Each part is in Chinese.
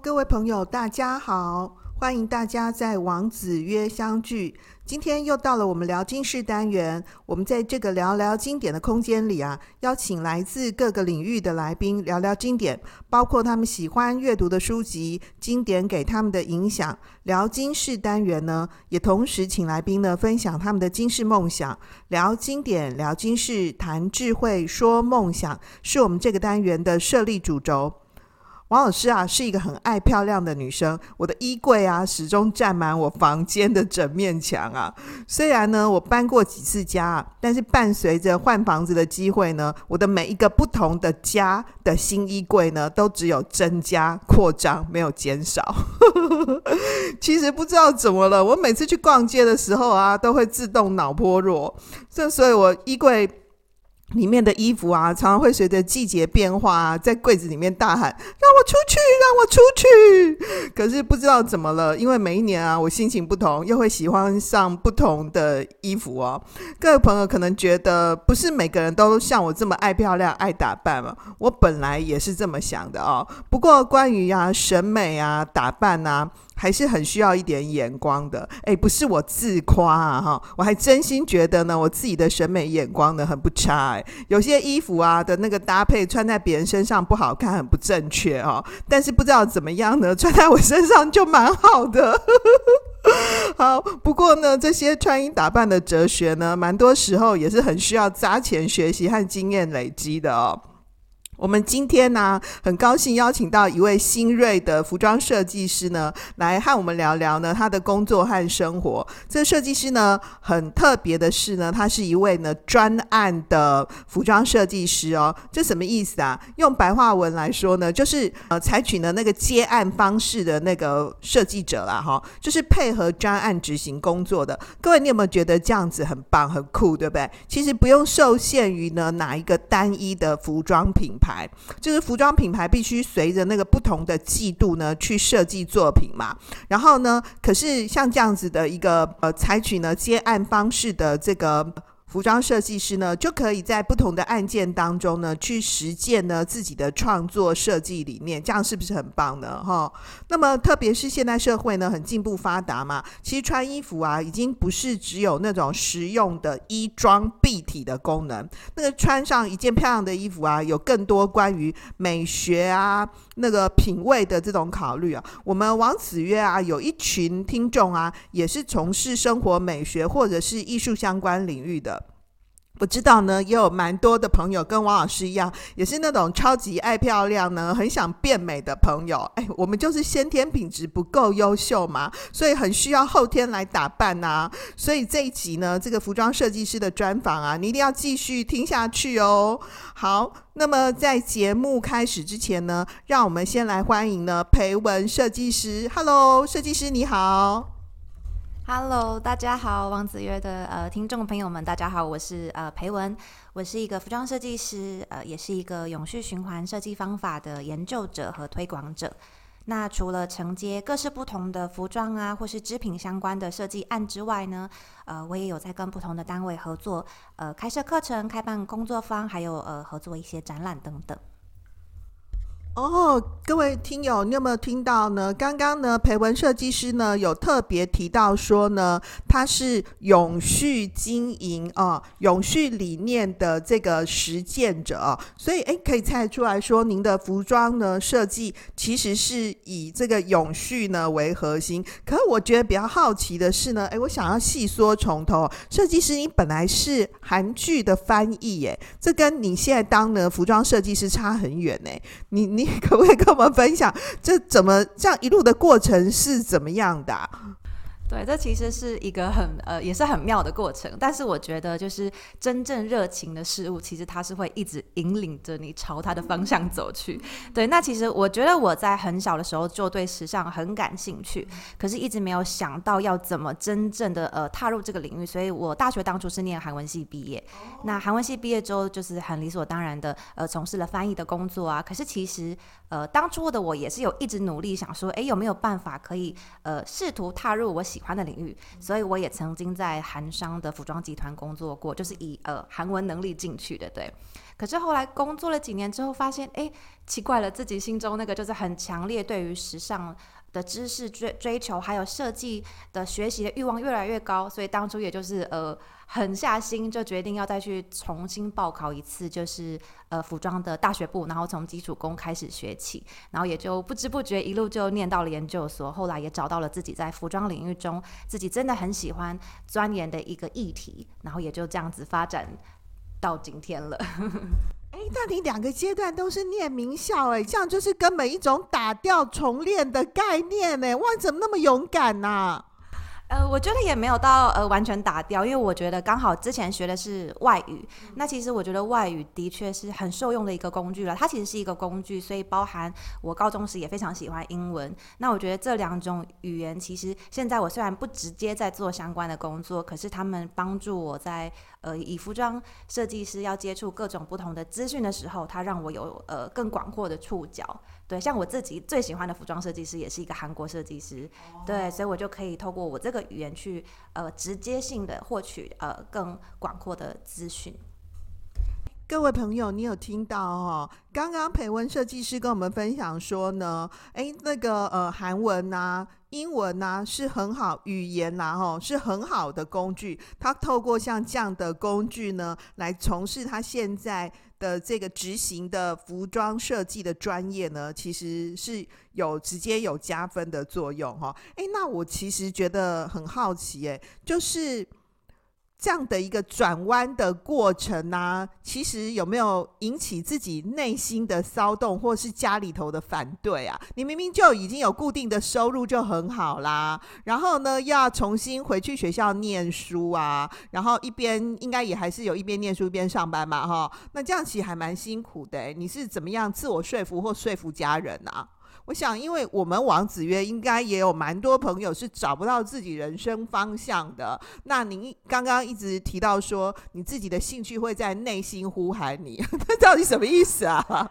各位朋友，大家好，欢迎大家在王子约相聚。今天又到了我们聊经室单元，我们在这个聊聊经典的空间里啊，邀请来自各个领域的来宾聊聊经典，包括他们喜欢阅读的书籍、经典给他们的影响。聊经室单元呢，也同时请来宾呢分享他们的经世梦想。聊经典，聊经室，谈智慧，说梦想，是我们这个单元的设立主轴。王老师啊，是一个很爱漂亮的女生。我的衣柜啊，始终占满我房间的整面墙啊。虽然呢，我搬过几次家，但是伴随着换房子的机会呢，我的每一个不同的家的新衣柜呢，都只有增加扩张，没有减少。其实不知道怎么了，我每次去逛街的时候啊，都会自动脑波弱。这所以，我衣柜。里面的衣服啊，常常会随着季节变化啊，在柜子里面大喊：“让我出去，让我出去！”可是不知道怎么了，因为每一年啊，我心情不同，又会喜欢上不同的衣服哦。各位朋友可能觉得，不是每个人都像我这么爱漂亮、爱打扮嘛。我本来也是这么想的哦。不过关于啊审美啊打扮啊。还是很需要一点眼光的，诶，不是我自夸啊，哈，我还真心觉得呢，我自己的审美眼光呢很不差，诶，有些衣服啊的那个搭配穿在别人身上不好看，很不正确哦，但是不知道怎么样呢，穿在我身上就蛮好的。好，不过呢，这些穿衣打扮的哲学呢，蛮多时候也是很需要砸钱学习和经验累积的哦。我们今天呢、很高兴邀请到一位新锐的服装设计师呢，来和我们聊聊呢他的工作和生活。这设计师呢，很特别的是呢，他是一位呢专案的服装设计师哦。这什么意思啊？用白话文来说呢，就是呃，采取呢那个接案方式的那个设计者啦，哈，就是配合专案执行工作的。各位，你有没有觉得这样子很棒、很酷，对不对？其实不用受限于呢哪一个单一的服装品牌。牌就是服装品牌必须随着那个不同的季度呢去设计作品嘛，然后呢，可是像这样子的一个呃采取呢接案方式的这个。服装设计师呢，就可以在不同的案件当中呢，去实践呢自己的创作设计理念，这样是不是很棒呢？哈，那么特别是现代社会呢，很进步发达嘛，其实穿衣服啊，已经不是只有那种实用的衣装蔽体的功能，那个穿上一件漂亮的衣服啊，有更多关于美学啊。那个品味的这种考虑啊，我们王子曰啊，有一群听众啊，也是从事生活美学或者是艺术相关领域的。我知道呢，也有蛮多的朋友跟王老师一样，也是那种超级爱漂亮呢，很想变美的朋友。哎，我们就是先天品质不够优秀嘛，所以很需要后天来打扮呐。所以这一集呢，这个服装设计师的专访啊，你一定要继续听下去哦。好，那么在节目开始之前呢，让我们先来欢迎呢培文设计师。Hello，设计师你好。Hello，大家好，王子曰的呃听众朋友们，大家好，我是呃培文，我是一个服装设计师，呃，也是一个永续循环设计方法的研究者和推广者。那除了承接各式不同的服装啊，或是织品相关的设计案之外呢，呃，我也有在跟不同的单位合作，呃，开设课程、开办工作坊，还有呃合作一些展览等等。哦，各位听友，你有没有听到呢？刚刚呢，培文设计师呢有特别提到说呢，他是永续经营啊，永续理念的这个实践者啊，所以诶，可以猜出来说，您的服装呢设计其实是以这个永续呢为核心。可是我觉得比较好奇的是呢，诶，我想要细说从头，设计师你本来是韩剧的翻译，耶，这跟你现在当的服装设计师差很远呢，你你。可不可以跟我们分享，这怎么这样一路的过程是怎么样的？对，这其实是一个很呃，也是很妙的过程。但是我觉得，就是真正热情的事物，其实它是会一直引领着你朝它的方向走去。对，那其实我觉得我在很小的时候就对时尚很感兴趣，可是一直没有想到要怎么真正的呃踏入这个领域。所以我大学当初是念韩文系毕业，那韩文系毕业之后，就是很理所当然的呃从事了翻译的工作啊。可是其实呃当初的我也是有一直努力想说，哎，有没有办法可以呃试图踏入我喜欢的领域，所以我也曾经在韩商的服装集团工作过，就是以呃韩文能力进去的，对。可是后来工作了几年之后，发现哎，奇怪了，自己心中那个就是很强烈对于时尚的知识追追求，还有设计的学习的欲望越来越高，所以当初也就是呃狠下心就决定要再去重新报考一次，就是呃服装的大学部，然后从基础工开始学起，然后也就不知不觉一路就念到了研究所，后来也找到了自己在服装领域中自己真的很喜欢钻研的一个议题，然后也就这样子发展。到今天了，哎，那你两个阶段都是念名校，哎，这样就是根本一种打掉重练的概念，哎，哇，怎么那么勇敢呢、啊？呃，我觉得也没有到呃完全打掉，因为我觉得刚好之前学的是外语，那其实我觉得外语的确是很受用的一个工具了。它其实是一个工具，所以包含我高中时也非常喜欢英文。那我觉得这两种语言，其实现在我虽然不直接在做相关的工作，可是他们帮助我在呃以服装设计师要接触各种不同的资讯的时候，它让我有呃更广阔的触角。对，像我自己最喜欢的服装设计师也是一个韩国设计师，oh. 对，所以我就可以透过我这个语言去呃直接性的获取呃更广阔的资讯。各位朋友，你有听到哦？刚刚培文设计师跟我们分享说呢，诶，那个呃韩文啊、英文啊是很好语言呐，吼是很好的工具。他透过像这样的工具呢，来从事他现在的这个执行的服装设计的专业呢，其实是有直接有加分的作用哈。诶，那我其实觉得很好奇，诶，就是。这样的一个转弯的过程呢、啊，其实有没有引起自己内心的骚动，或是家里头的反对啊？你明明就已经有固定的收入就很好啦，然后呢，要重新回去学校念书啊，然后一边应该也还是有一边念书一边上班嘛，哈，那这样其实还蛮辛苦的、你是怎么样自我说服或说服家人啊？我想，因为我们王子约应该也有蛮多朋友是找不到自己人生方向的。那您刚刚一直提到说，你自己的兴趣会在内心呼喊你，这到底什么意思啊？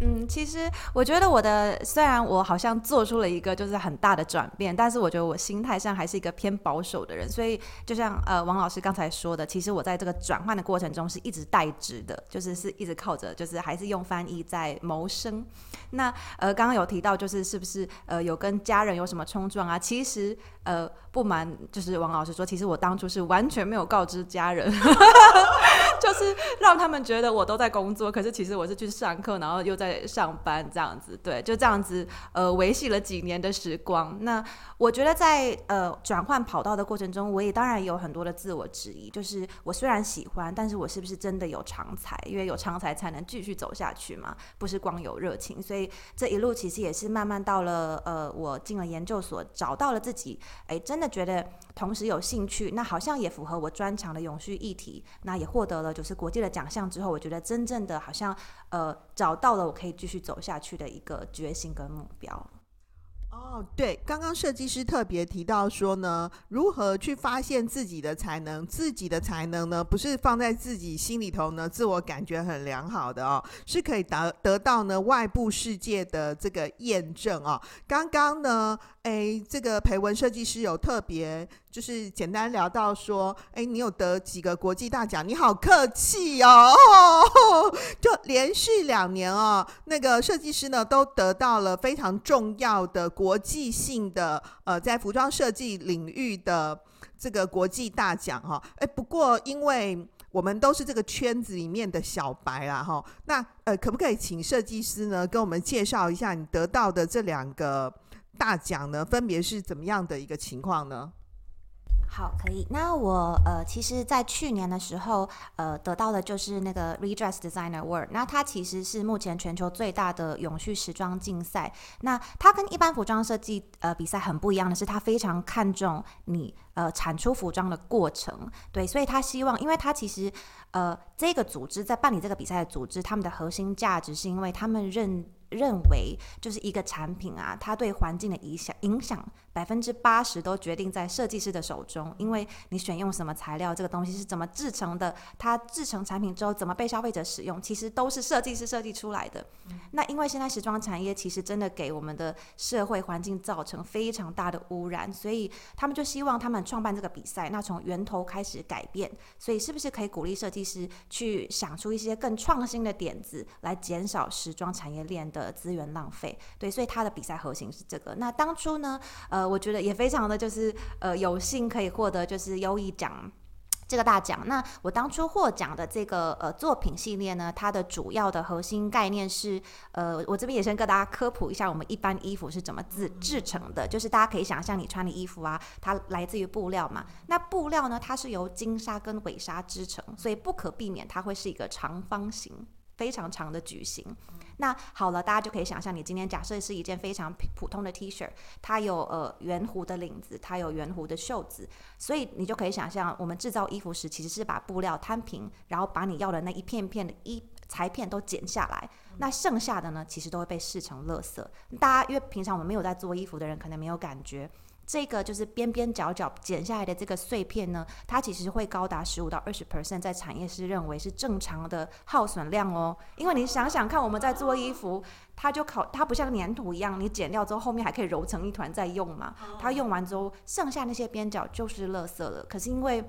嗯，其实我觉得我的虽然我好像做出了一个就是很大的转变，但是我觉得我心态上还是一个偏保守的人。所以就像呃王老师刚才说的，其实我在这个转换的过程中是一直代职的，就是是一直靠着就是还是用翻译在谋生。那呃刚刚有提到就是是不是呃有跟家人有什么冲撞啊？其实呃不瞒就是王老师说，其实我当初是完全没有告知家人，就是让他们觉得我都在工作，可是其实我是去上课，然后又在。上班这样子，对，就这样子，呃，维系了几年的时光。那我觉得在呃转换跑道的过程中，我也当然有很多的自我质疑，就是我虽然喜欢，但是我是不是真的有长才？因为有长才才能继续走下去嘛，不是光有热情。所以这一路其实也是慢慢到了呃，我进了研究所，找到了自己，哎，真的觉得同时有兴趣，那好像也符合我专长的永续议题，那也获得了就是国际的奖项之后，我觉得真正的好像呃找到了我。可以继续走下去的一个决心跟目标。哦，对，刚刚设计师特别提到说呢，如何去发现自己的才能？自己的才能呢，不是放在自己心里头呢，自我感觉很良好的哦，是可以得得到呢外部世界的这个验证哦。刚刚呢，哎，这个培文设计师有特别。就是简单聊到说，哎，你有得几个国际大奖？你好客气哦，就连续两年哦，那个设计师呢都得到了非常重要的国际性的呃，在服装设计领域的这个国际大奖哈。哎，不过因为我们都是这个圈子里面的小白啦哈，那呃，可不可以请设计师呢跟我们介绍一下你得到的这两个大奖呢，分别是怎么样的一个情况呢？好，可以。那我呃，其实，在去年的时候，呃，得到的就是那个 Redress Designer Award。那它其实是目前全球最大的永续时装竞赛。那它跟一般服装设计呃比赛很不一样的是，它非常看重你呃产出服装的过程。对，所以他希望，因为他其实呃这个组织在办理这个比赛的组织，他们的核心价值是因为他们认。认为，就是一个产品啊，它对环境的影响影响百分之八十都决定在设计师的手中，因为你选用什么材料，这个东西是怎么制成的，它制成产品之后怎么被消费者使用，其实都是设计师设计出来的。嗯、那因为现在时装产业其实真的给我们的社会环境造成非常大的污染，所以他们就希望他们创办这个比赛，那从源头开始改变，所以是不是可以鼓励设计师去想出一些更创新的点子，来减少时装产业链的。呃，资源浪费，对，所以他的比赛核心是这个。那当初呢，呃，我觉得也非常的就是呃有幸可以获得就是优异奖这个大奖。那我当初获奖的这个呃作品系列呢，它的主要的核心概念是呃，我这边也先跟大家科普一下，我们一般衣服是怎么制制成的。就是大家可以想象，你穿的衣服啊，它来自于布料嘛。那布料呢，它是由金纱跟尾纱织成，所以不可避免它会是一个长方形，非常长的矩形。那好了，大家就可以想象，你今天假设是一件非常普通的 T 恤，它有呃圆弧的领子，它有圆弧的袖子，所以你就可以想象，我们制造衣服时其实是把布料摊平，然后把你要的那一片片的衣裁片都剪下来，那剩下的呢，其实都会被视成垃圾。大家因为平常我们没有在做衣服的人，可能没有感觉。这个就是边边角角剪下来的这个碎片呢，它其实会高达十五到二十 percent，在产业是认为是正常的耗损量哦。因为你想想看，我们在做衣服，它就考它不像粘土一样，你剪掉之后后面还可以揉成一团再用嘛。它用完之后，剩下那些边角就是垃圾了。可是因为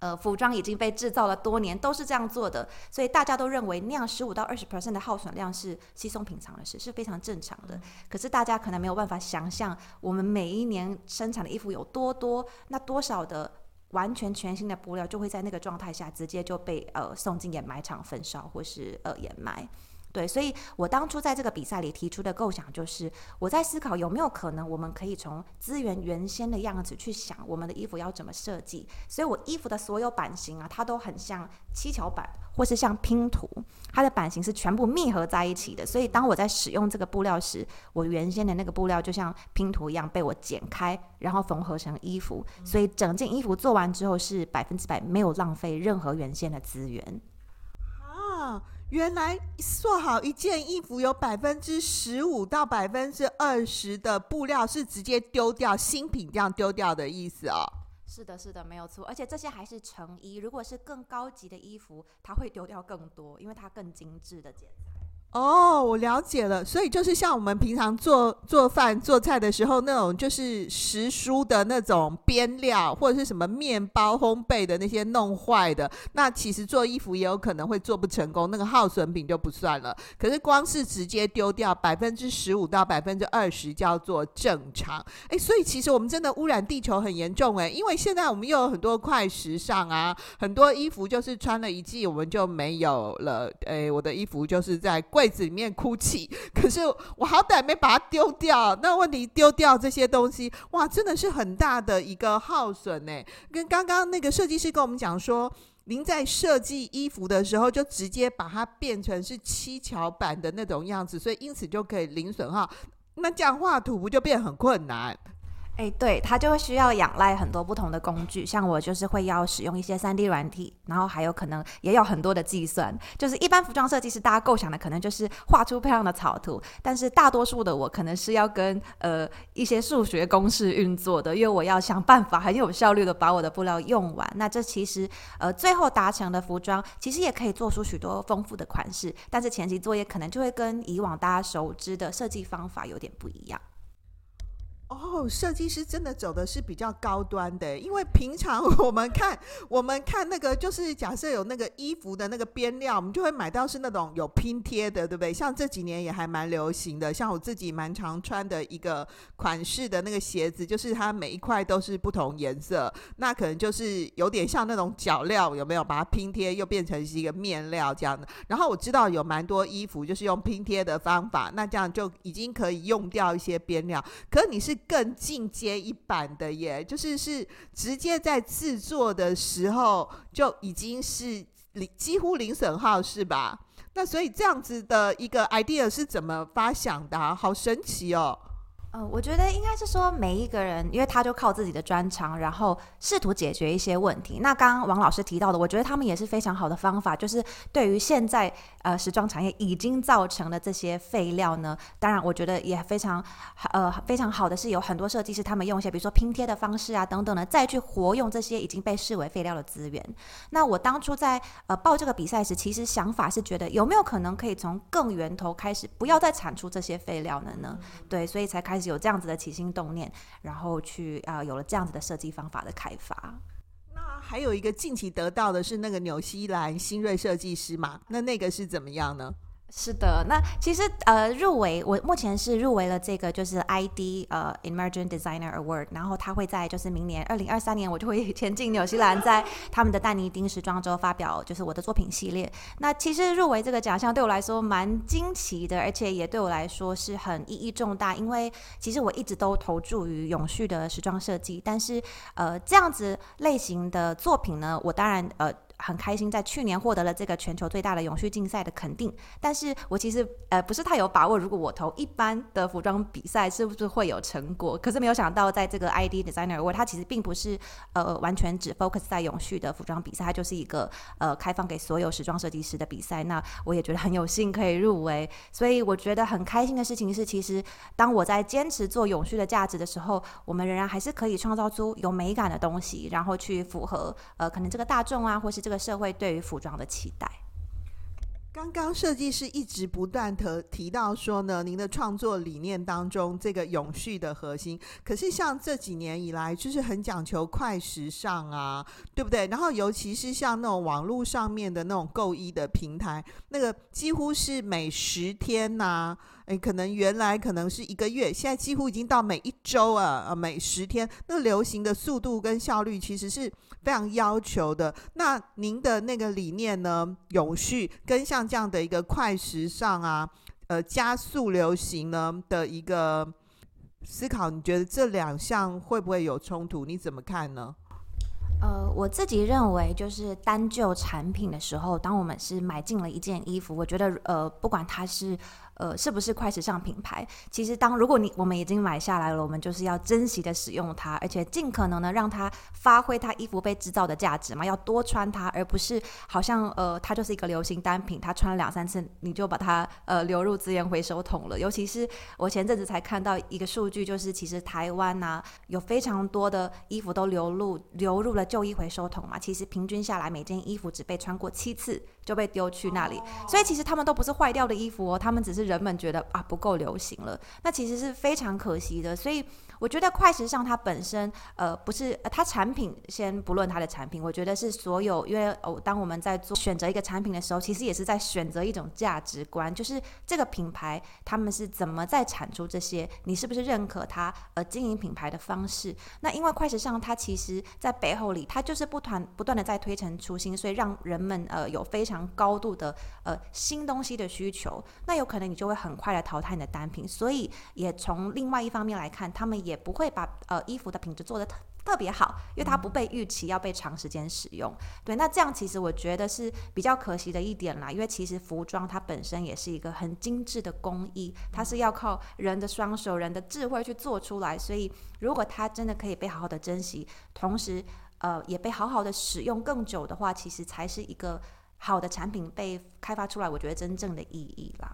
呃，服装已经被制造了多年，都是这样做的，所以大家都认为那样十五到二十 percent 的耗损量是稀松平常的事，是非常正常的。可是大家可能没有办法想象，我们每一年生产的衣服有多多，那多少的完全全新的布料就会在那个状态下直接就被呃送进掩埋场焚烧或是呃掩埋。对，所以我当初在这个比赛里提出的构想就是，我在思考有没有可能，我们可以从资源原先的样子去想我们的衣服要怎么设计。所以我衣服的所有版型啊，它都很像七巧板，或是像拼图，它的版型是全部密合在一起的。所以当我在使用这个布料时，我原先的那个布料就像拼图一样被我剪开，然后缝合成衣服。所以整件衣服做完之后是百分之百没有浪费任何原先的资源。啊。原来做好一件衣服有百分之十五到百分之二十的布料是直接丢掉，新品这样丢掉的意思哦。是的，是的，没有错。而且这些还是成衣，如果是更高级的衣服，它会丢掉更多，因为它更精致的剪裁。哦，我了解了，所以就是像我们平常做做饭做菜的时候，那种就是时蔬的那种边料，或者是什么面包烘焙的那些弄坏的，那其实做衣服也有可能会做不成功，那个耗损品就不算了。可是光是直接丢掉百分之十五到百分之二十叫做正常。诶，所以其实我们真的污染地球很严重诶，因为现在我们又有很多快时尚啊，很多衣服就是穿了一季我们就没有了。诶，我的衣服就是在柜子里面哭泣，可是我好歹没把它丢掉。那问题丢掉这些东西，哇，真的是很大的一个耗损呢。跟刚刚那个设计师跟我们讲说，您在设计衣服的时候，就直接把它变成是七巧板的那种样子，所以因此就可以零损耗。那这样画图不就变很困难？哎，对，它就会需要仰赖很多不同的工具，像我就是会要使用一些 3D 软体，然后还有可能也有很多的计算。就是一般服装设计师大家构想的可能就是画出漂亮的草图，但是大多数的我可能是要跟呃一些数学公式运作的，因为我要想办法很有效率的把我的布料用完。那这其实呃最后达成的服装其实也可以做出许多丰富的款式，但是前期作业可能就会跟以往大家熟知的设计方法有点不一样。哦，设计师真的走的是比较高端的，因为平常我们看 我们看那个，就是假设有那个衣服的那个边料，我们就会买到是那种有拼贴的，对不对？像这几年也还蛮流行的，像我自己蛮常穿的一个款式的那个鞋子，就是它每一块都是不同颜色，那可能就是有点像那种脚料，有没有？把它拼贴又变成是一个面料这样的。然后我知道有蛮多衣服就是用拼贴的方法，那这样就已经可以用掉一些边料。可你是更进阶一版的耶，就是是直接在制作的时候就已经是零几乎零损耗，是吧？那所以这样子的一个 idea 是怎么发想的？好神奇哦！呃，我觉得应该是说每一个人，因为他就靠自己的专长，然后试图解决一些问题。那刚刚王老师提到的，我觉得他们也是非常好的方法，就是对于现在呃时装产业已经造成的这些废料呢，当然我觉得也非常呃非常好的是有很多设计师他们用一些比如说拼贴的方式啊等等的，再去活用这些已经被视为废料的资源。那我当初在呃报这个比赛时，其实想法是觉得有没有可能可以从更源头开始，不要再产出这些废料了呢？对，所以才开。有这样子的起心动念，然后去啊、有了这样子的设计方法的开发。那还有一个近期得到的是那个纽西兰新锐设计师嘛？那那个是怎么样呢？是的，那其实呃入围，我目前是入围了这个就是 ID 呃 Emerging Designer Award，然后他会在就是明年二零二三年，我就会 前进纽西兰，在他们的但尼丁时装周发表就是我的作品系列。那其实入围这个奖项对我来说蛮惊奇的，而且也对我来说是很意义重大，因为其实我一直都投注于永续的时装设计，但是呃这样子类型的作品呢，我当然呃。很开心，在去年获得了这个全球最大的永续竞赛的肯定。但是我其实呃不是太有把握，如果我投一般的服装比赛，是不是会有成果？可是没有想到，在这个 ID Designer Award，它其实并不是呃完全只 focus 在永续的服装比赛，它就是一个呃开放给所有时装设计师的比赛。那我也觉得很有幸可以入围，所以我觉得很开心的事情是，其实当我在坚持做永续的价值的时候，我们仍然还是可以创造出有美感的东西，然后去符合呃可能这个大众啊，或是这。这个社会对于服装的期待。刚刚设计师一直不断地提到说呢，您的创作理念当中这个永续的核心，可是像这几年以来，就是很讲求快时尚啊，对不对？然后尤其是像那种网络上面的那种购衣的平台，那个几乎是每十天呐、啊。诶，可能原来可能是一个月，现在几乎已经到每一周啊，呃，每十天，那流行的速度跟效率其实是非常要求的。那您的那个理念呢？永续跟像这样的一个快时尚啊，呃，加速流行呢的一个思考，你觉得这两项会不会有冲突？你怎么看呢？呃，我自己认为，就是单就产品的时候，当我们是买进了一件衣服，我觉得呃，不管它是。呃，是不是快时尚品牌？其实，当如果你我们已经买下来了，我们就是要珍惜的使用它，而且尽可能的让它发挥它衣服被制造的价值嘛，要多穿它，而不是好像呃，它就是一个流行单品，它穿了两三次你就把它呃流入资源回收桶了。尤其是我前阵子才看到一个数据，就是其实台湾呐、啊、有非常多的衣服都流入流入了旧衣回收桶嘛，其实平均下来每件衣服只被穿过七次。就被丢去那里，所以其实他们都不是坏掉的衣服哦，他们只是人们觉得啊不够流行了，那其实是非常可惜的，所以。我觉得快时尚它本身，呃，不是它产品，先不论它的产品，我觉得是所有，因为哦，当我们在做选择一个产品的时候，其实也是在选择一种价值观，就是这个品牌他们是怎么在产出这些，你是不是认可它呃经营品牌的方式？那因为快时尚它其实在背后里，它就是不断不断的在推陈出新，所以让人们呃有非常高度的呃新东西的需求，那有可能你就会很快的淘汰你的单品，所以也从另外一方面来看，他们也。也不会把呃衣服的品质做得特特别好，因为它不被预期要被长时间使用。对，那这样其实我觉得是比较可惜的一点啦。因为其实服装它本身也是一个很精致的工艺，它是要靠人的双手、人的智慧去做出来。所以如果它真的可以被好好的珍惜，同时呃也被好好的使用更久的话，其实才是一个好的产品被开发出来。我觉得真正的意义啦。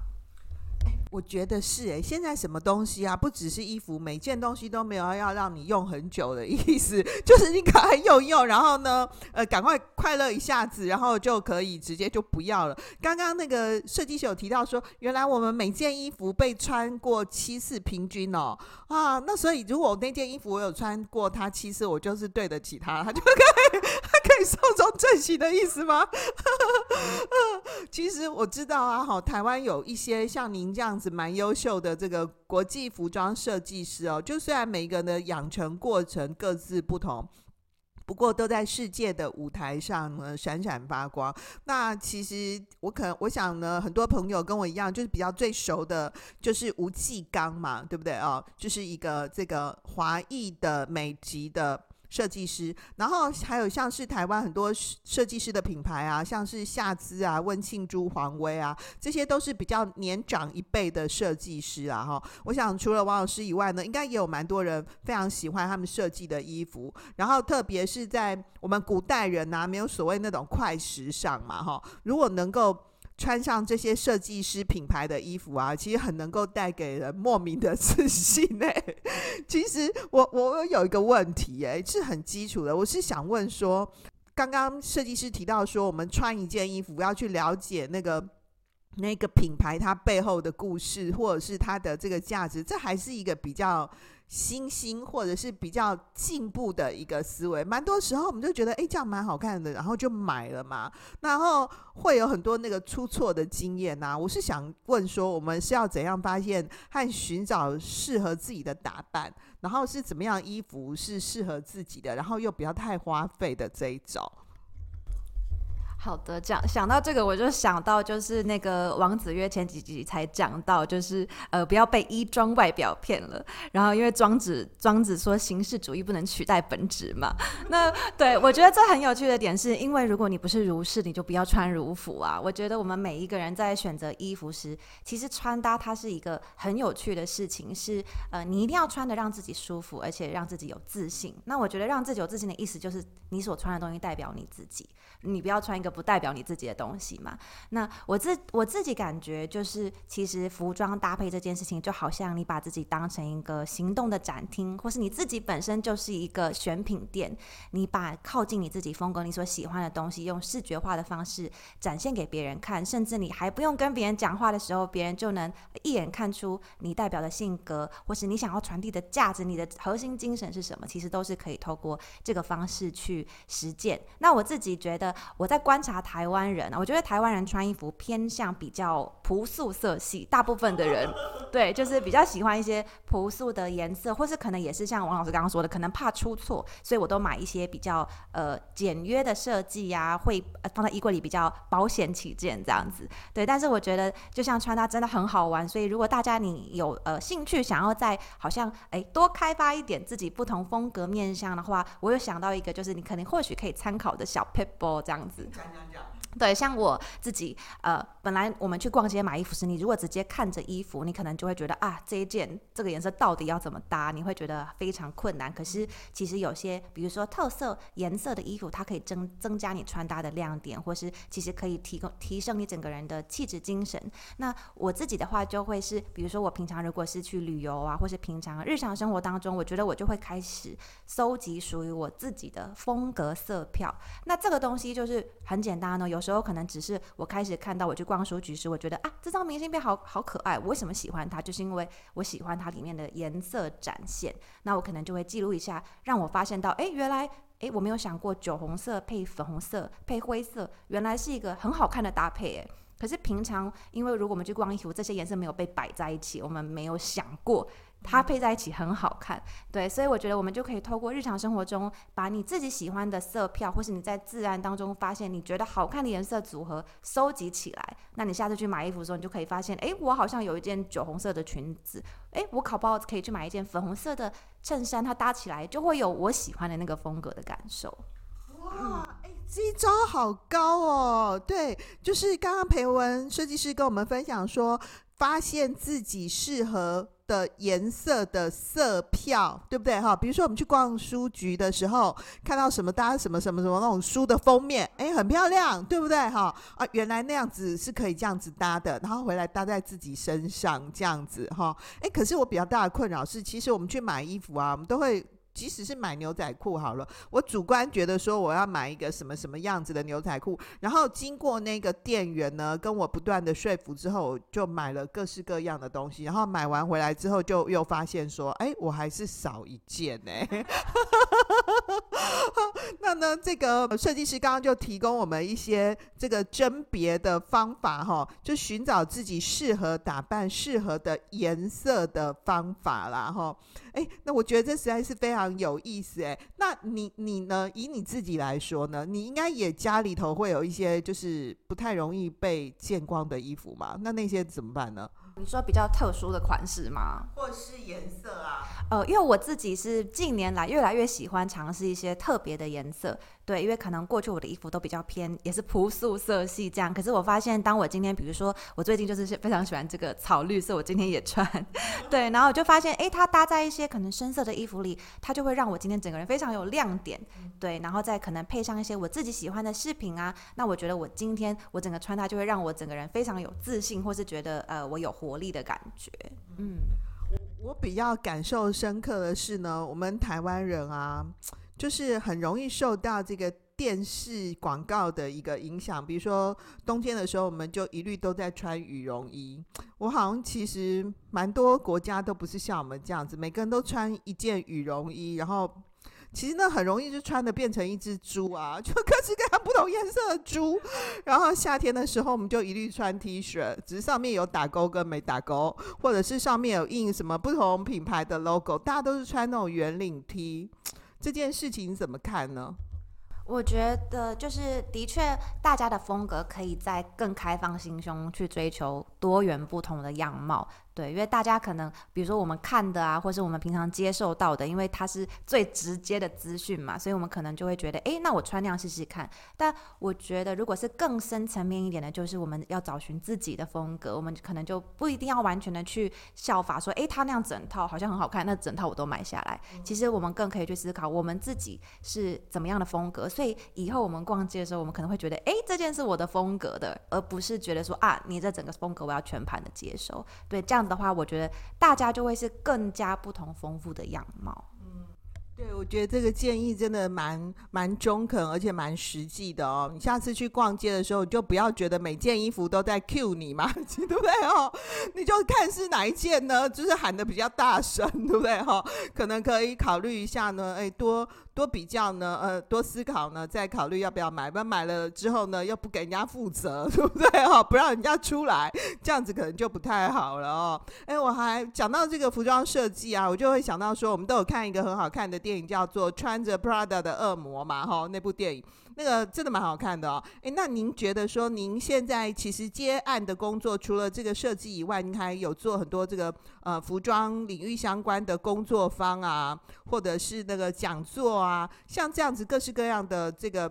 我觉得是诶，现在什么东西啊，不只是衣服，每件东西都没有要让你用很久的意思，就是你赶快用用，然后呢，呃，赶快快乐一下子，然后就可以直接就不要了。刚刚那个设计师有提到说，原来我们每件衣服被穿过七次平均哦，啊，那所以如果那件衣服我有穿过它七次，我就是对得起它，它就可以，以寿终正寝的意思吗？其实我知道啊，好，台湾有一些像您这样。子蛮优秀的这个国际服装设计师哦，就虽然每一个人的养成过程各自不同，不过都在世界的舞台上呢闪闪发光。那其实我可能我想呢，很多朋友跟我一样，就是比较最熟的，就是吴季刚嘛，对不对哦？就是一个这个华裔的美籍的设计师，然后还有像是台湾很多设计师的品牌啊，像是夏姿啊、温庆珠、黄威啊，这些都是比较年长一辈的设计师啊。哈，我想除了王老师以外呢，应该也有蛮多人非常喜欢他们设计的衣服。然后特别是在我们古代人啊，没有所谓那种快时尚嘛，哈，如果能够。穿上这些设计师品牌的衣服啊，其实很能够带给人莫名的 自信欸。其实我我有一个问题欸，是很基础的，我是想问说，刚刚设计师提到说，我们穿一件衣服要去了解那个。那个品牌它背后的故事，或者是它的这个价值，这还是一个比较新兴或者是比较进步的一个思维。蛮多时候我们就觉得，哎，这样蛮好看的，然后就买了嘛。然后会有很多那个出错的经验呐、啊。我是想问说，我们是要怎样发现和寻找适合自己的打扮，然后是怎么样衣服是适合自己的，然后又不要太花费的这一种。好的，讲想到这个，我就想到就是那个王子曰前几集才讲到，就是呃不要被衣装外表骗了。然后因为庄子庄子说形式主义不能取代本质嘛。那对我觉得这很有趣的点是，因为如果你不是儒士，你就不要穿儒服啊。我觉得我们每一个人在选择衣服时，其实穿搭它是一个很有趣的事情，是呃你一定要穿得让自己舒服，而且让自己有自信。那我觉得让自己有自信的意思就是你所穿的东西代表你自己，你不要穿一个。不代表你自己的东西嘛？那我自我自己感觉就是，其实服装搭配这件事情，就好像你把自己当成一个行动的展厅，或是你自己本身就是一个选品店。你把靠近你自己风格、你所喜欢的东西，用视觉化的方式展现给别人看，甚至你还不用跟别人讲话的时候，别人就能一眼看出你代表的性格，或是你想要传递的价值、你的核心精神是什么。其实都是可以透过这个方式去实践。那我自己觉得，我在观。观察台湾人啊，我觉得台湾人穿衣服偏向比较朴素色系，大部分的人 对，就是比较喜欢一些朴素的颜色，或是可能也是像王老师刚刚说的，可能怕出错，所以我都买一些比较呃简约的设计呀，会放在衣柜里比较保险起见这样子。对，但是我觉得就像穿搭真的很好玩，所以如果大家你有呃兴趣想要再好像哎多开发一点自己不同风格面向的话，我有想到一个，就是你可能或许可以参考的小撇步这样子。想想讲对，像我自己，呃，本来我们去逛街买衣服时，你如果直接看着衣服，你可能就会觉得啊，这一件这个颜色到底要怎么搭，你会觉得非常困难。可是其实有些，比如说特色颜色的衣服，它可以增增加你穿搭的亮点，或是其实可以提供提升你整个人的气质精神。那我自己的话，就会是，比如说我平常如果是去旅游啊，或是平常日常生活当中，我觉得我就会开始搜集属于我自己的风格色票。那这个东西就是很简单呢，有。时候可能只是我开始看到我去逛书局时，我觉得啊，这张明信片好好可爱，我为什么喜欢它？就是因为我喜欢它里面的颜色展现。那我可能就会记录一下，让我发现到，哎，原来，哎，我没有想过酒红色配粉红色配灰色，原来是一个很好看的搭配。哎，可是平常因为如果我们去逛衣服，这些颜色没有被摆在一起，我们没有想过。它配在一起很好看，对，所以我觉得我们就可以透过日常生活中，把你自己喜欢的色票，或是你在自然当中发现你觉得好看的颜色组合，收集起来。那你下次去买衣服的时候，你就可以发现，哎，我好像有一件酒红色的裙子，哎，我考不好可以去买一件粉红色的衬衫，它搭起来就会有我喜欢的那个风格的感受。哇，哎，这一招好高哦！对，就是刚刚培文设计师跟我们分享说，发现自己适合。的颜色的色票，对不对哈？比如说我们去逛书局的时候，看到什么搭什么什么什么那种书的封面，哎，很漂亮，对不对哈？啊，原来那样子是可以这样子搭的，然后回来搭在自己身上这样子哈。哎，可是我比较大的困扰是，其实我们去买衣服啊，我们都会。即使是买牛仔裤好了，我主观觉得说我要买一个什么什么样子的牛仔裤，然后经过那个店员呢跟我不断的说服之后，就买了各式各样的东西，然后买完回来之后就又发现说，哎，我还是少一件呢。那呢，这个设计师刚刚就提供我们一些这个甄别的方法哈，就寻找自己适合打扮、适合的颜色的方法啦哈。哎，那我觉得这实在是非常。有意思哎，那你你呢？以你自己来说呢？你应该也家里头会有一些就是不太容易被见光的衣服嘛？那那些怎么办呢？你说比较特殊的款式吗？或是颜色啊？呃，因为我自己是近年来越来越喜欢尝试一些特别的颜色。对，因为可能过去我的衣服都比较偏，也是朴素色系这样。可是我发现，当我今天，比如说我最近就是非常喜欢这个草绿色，我今天也穿，对，然后我就发现，哎，它搭在一些可能深色的衣服里，它就会让我今天整个人非常有亮点，对，然后再可能配上一些我自己喜欢的饰品啊，那我觉得我今天我整个穿搭就会让我整个人非常有自信，或是觉得呃我有活力的感觉。嗯，我比较感受深刻的是呢，我们台湾人啊。就是很容易受到这个电视广告的一个影响，比如说冬天的时候，我们就一律都在穿羽绒衣。我好像其实蛮多国家都不是像我们这样子，每个人都穿一件羽绒衣，然后其实呢很容易就穿的变成一只猪啊，就各式各样不同颜色的猪。然后夏天的时候，我们就一律穿 T 恤，只是上面有打勾跟没打勾，或者是上面有印什么不同品牌的 logo，大家都是穿那种圆领 T。这件事情怎么看呢？我觉得就是的确，大家的风格可以在更开放心胸去追求多元不同的样貌。对，因为大家可能，比如说我们看的啊，或是我们平常接受到的，因为它是最直接的资讯嘛，所以我们可能就会觉得，哎，那我穿那样试试看。但我觉得，如果是更深层面一点的，就是我们要找寻自己的风格，我们可能就不一定要完全的去效法，说，哎，他那样整套好像很好看，那整套我都买下来。其实我们更可以去思考，我们自己是怎么样的风格。所以以后我们逛街的时候，我们可能会觉得，哎，这件是我的风格的，而不是觉得说，啊，你这整个风格我要全盘的接受。对，这样。的话，我觉得大家就会是更加不同丰富的样貌。觉得这个建议真的蛮蛮中肯，而且蛮实际的哦。你下次去逛街的时候，就不要觉得每件衣服都在 cue 你嘛，对不对哦？你就看是哪一件呢？就是喊的比较大声，对不对哈？可能可以考虑一下呢，哎，多。多比较呢，呃，多思考呢，再考虑要不要买。不然买了之后呢，又不给人家负责，对不对哦？不让人家出来，这样子可能就不太好了哦。哎，我还讲到这个服装设计啊，我就会想到说，我们都有看一个很好看的电影，叫叫做《穿着 Prada 的恶魔》嘛，哈，那部电影。那个真的蛮好看的哦，诶，那您觉得说您现在其实接案的工作，除了这个设计以外，您还有做很多这个呃服装领域相关的工作坊啊，或者是那个讲座啊，像这样子各式各样的这个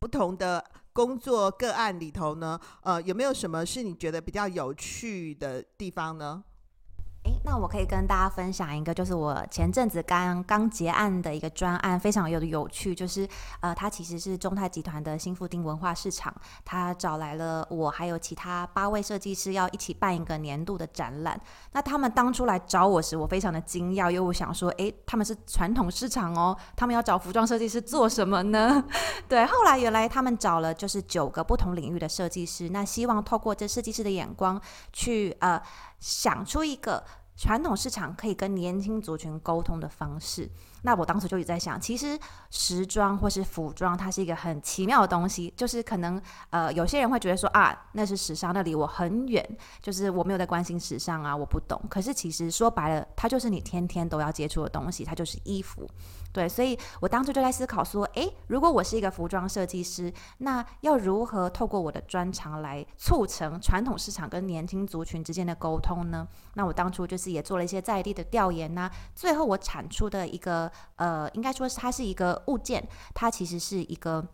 不同的工作个案里头呢，呃，有没有什么是你觉得比较有趣的地方呢？诶，那我可以跟大家分享一个，就是我前阵子刚刚结案的一个专案，非常有有趣，就是呃，它其实是中泰集团的新富丁文化市场，他找来了我还有其他八位设计师，要一起办一个年度的展览。那他们当初来找我时，我非常的惊讶，因为我想说，诶，他们是传统市场哦，他们要找服装设计师做什么呢？对，后来原来他们找了就是九个不同领域的设计师，那希望透过这设计师的眼光去呃。想出一个传统市场可以跟年轻族群沟通的方式。那我当时就一直在想，其实时装或是服装，它是一个很奇妙的东西。就是可能呃，有些人会觉得说啊，那是时尚，那离我很远，就是我没有在关心时尚啊，我不懂。可是其实说白了，它就是你天天都要接触的东西，它就是衣服。对，所以我当初就在思考说，诶，如果我是一个服装设计师，那要如何透过我的专长来促成传统市场跟年轻族群之间的沟通呢？那我当初就是也做了一些在地的调研呐、最后我产出的一个。呃，应该说是它是一个物件，它其实是一个。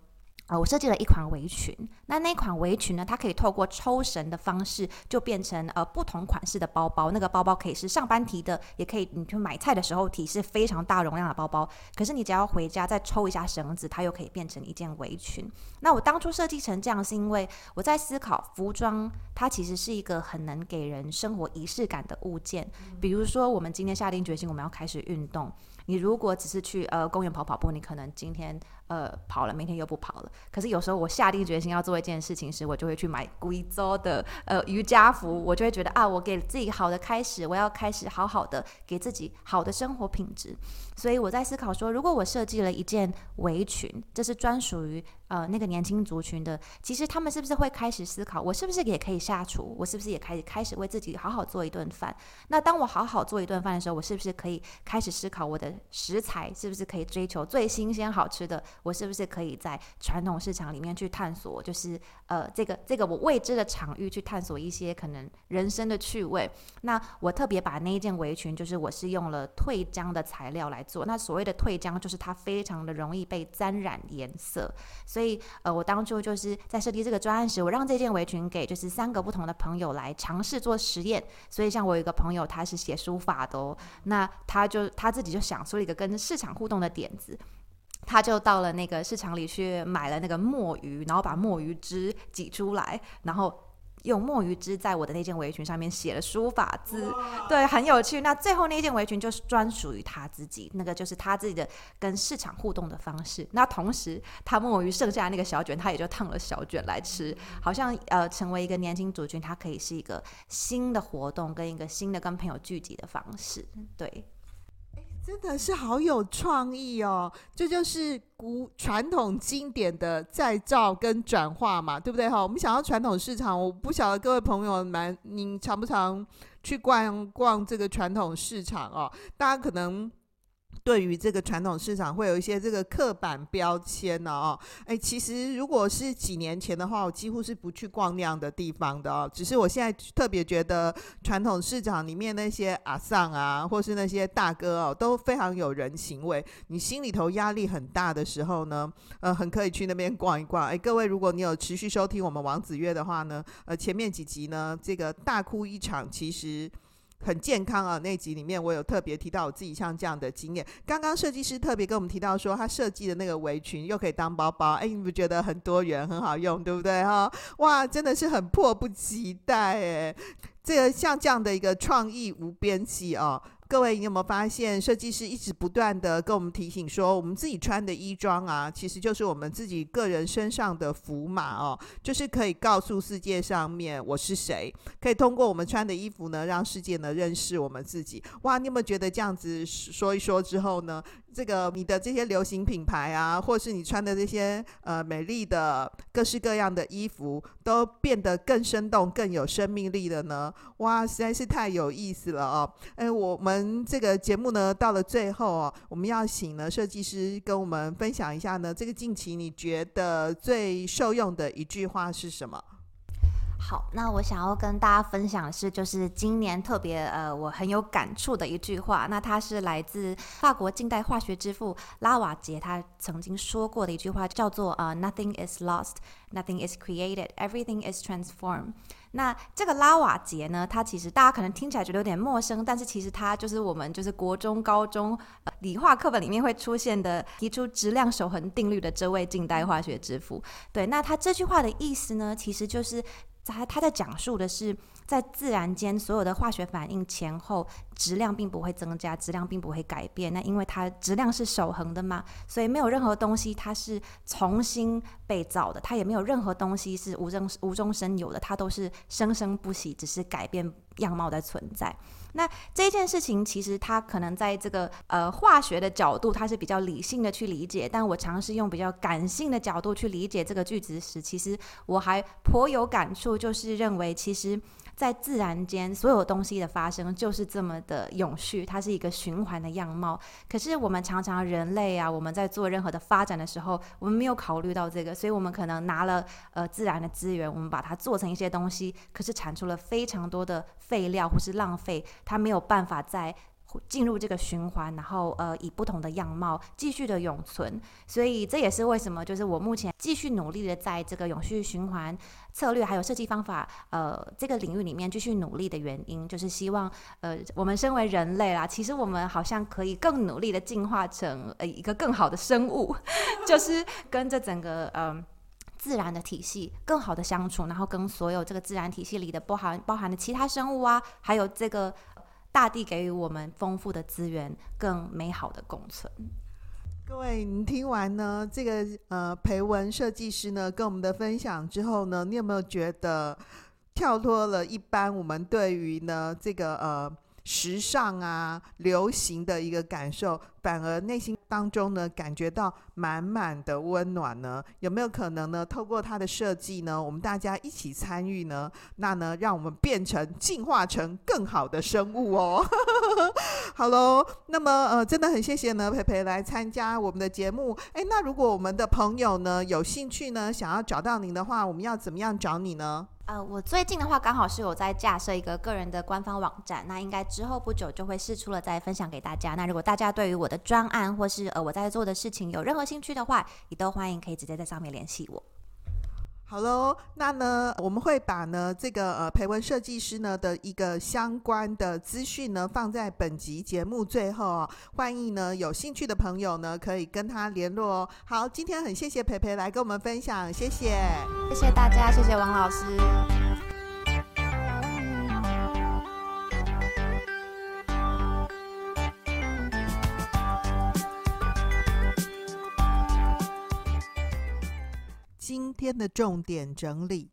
呃，我设计了一款围裙，那那款围裙呢，它可以透过抽绳的方式，就变成呃不同款式的包包。那个包包可以是上班提的，也可以你去买菜的时候提，是非常大容量的包包。可是你只要回家再抽一下绳子，它又可以变成一件围裙。那我当初设计成这样，是因为我在思考服装，它其实是一个很能给人生活仪式感的物件。比如说，我们今天下定决心我们要开始运动，你如果只是去呃公园跑跑步，你可能今天。呃，跑了，明天又不跑了。可是有时候我下定决心要做一件事情时，我就会去买贵州的呃瑜伽服，我就会觉得啊，我给自己好的开始，我要开始好好的给自己好的生活品质。所以我在思考说，如果我设计了一件围裙，这是专属于呃那个年轻族群的，其实他们是不是会开始思考，我是不是也可以下厨？我是不是也开始开始为自己好好做一顿饭？那当我好好做一顿饭的时候，我是不是可以开始思考我的食材是不是可以追求最新鲜好吃的？我是不是可以在传统市场里面去探索，就是呃这个这个我未知的场域去探索一些可能人生的趣味？那我特别把那一件围裙，就是我是用了退浆的材料来做。那所谓的退浆，就是它非常的容易被沾染颜色。所以呃，我当初就是在设计这个专案时，我让这件围裙给就是三个不同的朋友来尝试做实验。所以像我有一个朋友，他是写书法的哦，那他就他自己就想出了一个跟市场互动的点子，他就到了那个市场里去买了那个墨鱼，然后把墨鱼汁挤出来，然后用墨鱼汁在我的那件围裙上面写了书法字，对，很有趣。那最后那件围裙就是专属于他自己，那个就是他自己的跟市场互动的方式。那同时，他墨鱼剩下的那个小卷，他也就烫了小卷来吃，好像呃成为一个年轻族群，他可以是一个新的活动跟一个新的跟朋友聚集的方式，对。真的是好有创意哦！这就是古传统经典的再造跟转化嘛，对不对哈？我们想要传统市场，我不晓得各位朋友们，你常不常去逛逛这个传统市场哦？大家可能。对于这个传统市场，会有一些这个刻板标签呢哦，哎，其实如果是几年前的话，我几乎是不去逛那样的地方的哦。只是我现在特别觉得传统市场里面那些阿桑啊，或是那些大哥哦，都非常有人情味。你心里头压力很大的时候呢，呃，很可以去那边逛一逛。哎，各位，如果你有持续收听我们王子月的话呢，呃，前面几集呢，这个大哭一场，其实。很健康啊！那集里面我有特别提到我自己像这样的经验。刚刚设计师特别跟我们提到说，他设计的那个围裙又可以当包包，哎，你不觉得很多元、很好用，对不对哈？哇，真的是很迫不及待哎！这个像这样的一个创意无边际哦。各位，你有没有发现，设计师一直不断的跟我们提醒说，我们自己穿的衣装啊，其实就是我们自己个人身上的符码哦，就是可以告诉世界上面我是谁，可以通过我们穿的衣服呢，让世界呢认识我们自己。哇，你有没有觉得这样子说一说之后呢？这个你的这些流行品牌啊，或是你穿的这些呃美丽的各式各样的衣服，都变得更生动、更有生命力了呢？哇，实在是太有意思了哦！哎，我们这个节目呢，到了最后哦，我们要请呢设计师跟我们分享一下呢，这个近期你觉得最受用的一句话是什么？好，那我想要跟大家分享的是，就是今年特别呃，我很有感触的一句话。那它是来自法国近代化学之父拉瓦杰，他曾经说过的一句话，叫做呃，“Nothing is lost, nothing is created, everything is transformed。”那这个拉瓦杰呢，他其实大家可能听起来觉得有点陌生，但是其实他就是我们就是国中、高中呃理化课本里面会出现的，提出质量守恒定律的这位近代化学之父。对，那他这句话的意思呢，其实就是。他他在讲述的是，在自然间所有的化学反应前后质量并不会增加，质量并不会改变。那因为它质量是守恒的嘛，所以没有任何东西它是重新被造的，它也没有任何东西是无中无中生有的，它都是生生不息，只是改变样貌的存在。那这件事情其实它可能在这个呃化学的角度，它是比较理性的去理解。但我尝试用比较感性的角度去理解这个句子时，其实我还颇有感触，就是认为其实。在自然间，所有东西的发生就是这么的永续，它是一个循环的样貌。可是我们常常人类啊，我们在做任何的发展的时候，我们没有考虑到这个，所以我们可能拿了呃自然的资源，我们把它做成一些东西，可是产出了非常多的废料或是浪费，它没有办法在。进入这个循环，然后呃，以不同的样貌继续的永存，所以这也是为什么，就是我目前继续努力的在这个永续循环策略还有设计方法呃这个领域里面继续努力的原因，就是希望呃我们身为人类啦，其实我们好像可以更努力的进化成呃一个更好的生物，就是跟这整个呃自然的体系更好的相处，然后跟所有这个自然体系里的包含包含的其他生物啊，还有这个。大地给予我们丰富的资源，更美好的共存。各位，你听完呢这个呃培文设计师呢跟我们的分享之后呢，你有没有觉得跳脱了一般我们对于呢这个呃时尚啊、流行的一个感受，反而内心当中呢，感觉到满满的温暖呢？有没有可能呢？透过它的设计呢，我们大家一起参与呢？那呢，让我们变成进化成更好的生物哦。好喽，那么呃，真的很谢谢呢，培培来参加我们的节目。诶，那如果我们的朋友呢有兴趣呢，想要找到您的话，我们要怎么样找你呢？呃，我最近的话刚好是有在架设一个个人的官方网站，那应该之后不久就会试出了，再分享给大家。那如果大家对于我的专案或是呃我在做的事情有任何兴趣的话，也都欢迎可以直接在上面联系我。好喽，那呢，我们会把呢这个呃培文设计师呢的一个相关的资讯呢放在本集节目最后哦，欢迎呢有兴趣的朋友呢可以跟他联络哦。好，今天很谢谢培培来跟我们分享，谢谢，谢谢大家，谢谢王老师。今天的重点整理，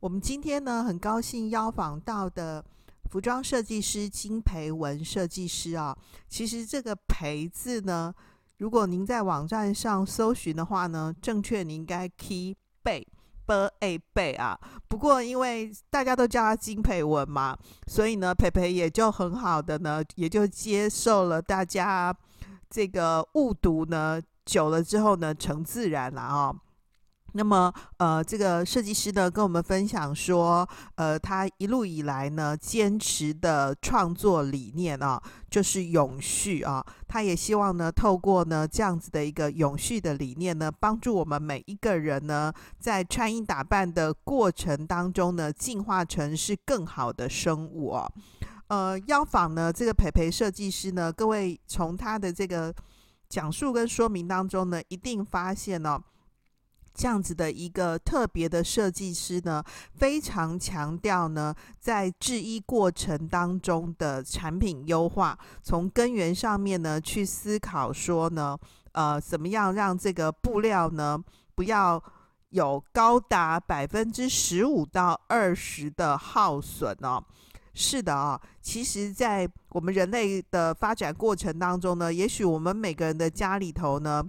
我们今天呢很高兴邀访到的服装设计师金培文设计师啊。其实这个“培”字呢，如果您在网站上搜寻的话呢，正确你应该 key 贝 b a 贝啊。不过因为大家都叫他金培文嘛，所以呢，培培也就很好的呢，也就接受了大家这个误读呢，久了之后呢，成自然了啊。那么，呃，这个设计师呢，跟我们分享说，呃，他一路以来呢，坚持的创作理念啊，就是永续啊。他也希望呢，透过呢这样子的一个永续的理念呢，帮助我们每一个人呢，在穿衣打扮的过程当中呢，进化成是更好的生物啊。呃，邀访呢这个培培设计师呢，各位从他的这个讲述跟说明当中呢，一定发现呢、哦。这样子的一个特别的设计师呢，非常强调呢，在制衣过程当中的产品优化，从根源上面呢去思考说呢，呃，怎么样让这个布料呢不要有高达百分之十五到二十的耗损哦。是的啊，其实，在我们人类的发展过程当中呢，也许我们每个人的家里头呢。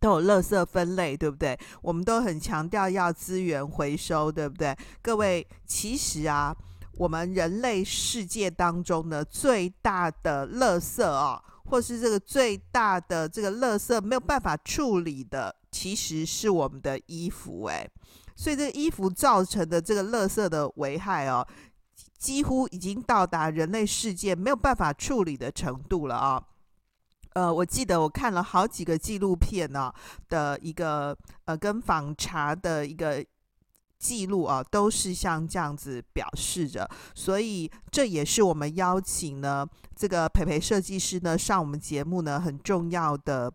都有垃圾分类，对不对？我们都很强调要资源回收，对不对？各位，其实啊，我们人类世界当中呢，最大的垃圾啊，或是这个最大的这个垃圾没有办法处理的，其实是我们的衣服，哎，所以这个衣服造成的这个垃圾的危害哦，几乎已经到达人类世界没有办法处理的程度了啊。呃，我记得我看了好几个纪录片呢、的一个呃跟访查的一个记录啊，都是像这样子表示着，所以这也是我们邀请呢这个培培设计师呢上我们节目呢很重要的。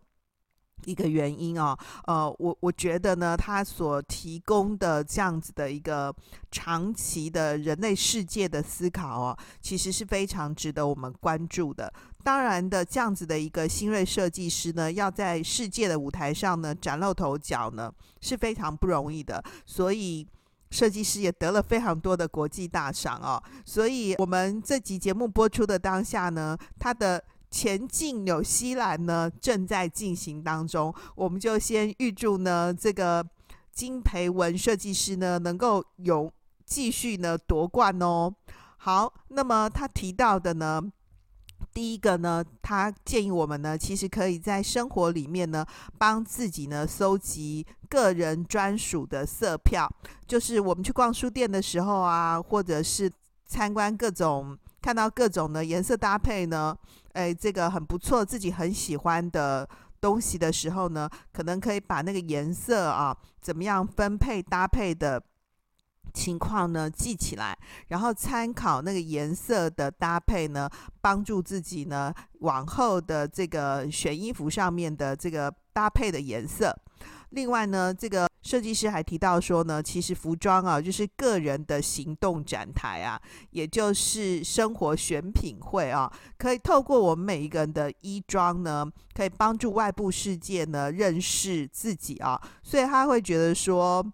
一个原因啊，呃，我我觉得呢，他所提供的这样子的一个长期的人类世界的思考啊，其实是非常值得我们关注的。当然的，这样子的一个新锐设计师呢，要在世界的舞台上呢崭露头角呢，是非常不容易的。所以，设计师也得了非常多的国际大赏啊。所以我们这集节目播出的当下呢，他的。前进纽西兰呢，正在进行当中，我们就先预祝呢这个金培文设计师呢能够有继续呢夺冠哦。好，那么他提到的呢，第一个呢，他建议我们呢，其实可以在生活里面呢，帮自己呢搜集个人专属的色票，就是我们去逛书店的时候啊，或者是参观各种。看到各种的颜色搭配呢，哎，这个很不错，自己很喜欢的东西的时候呢，可能可以把那个颜色啊，怎么样分配搭配的情况呢记起来，然后参考那个颜色的搭配呢，帮助自己呢往后的这个选衣服上面的这个搭配的颜色。另外呢，这个设计师还提到说呢，其实服装啊，就是个人的行动展台啊，也就是生活选品会啊，可以透过我们每一个人的衣装呢，可以帮助外部世界呢认识自己啊。所以他会觉得说，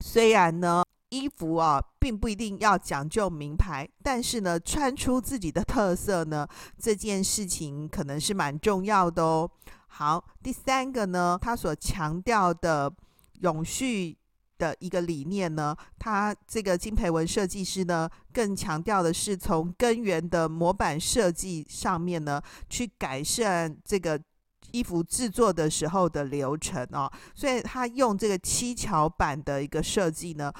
虽然呢。衣服啊，并不一定要讲究名牌，但是呢，穿出自己的特色呢，这件事情可能是蛮重要的哦。好，第三个呢，他所强调的永续的一个理念呢，他这个金培文设计师呢，更强调的是从根源的模板设计上面呢，去改善这个。衣服制作的时候的流程哦，所以他用这个七巧板的一个设计呢，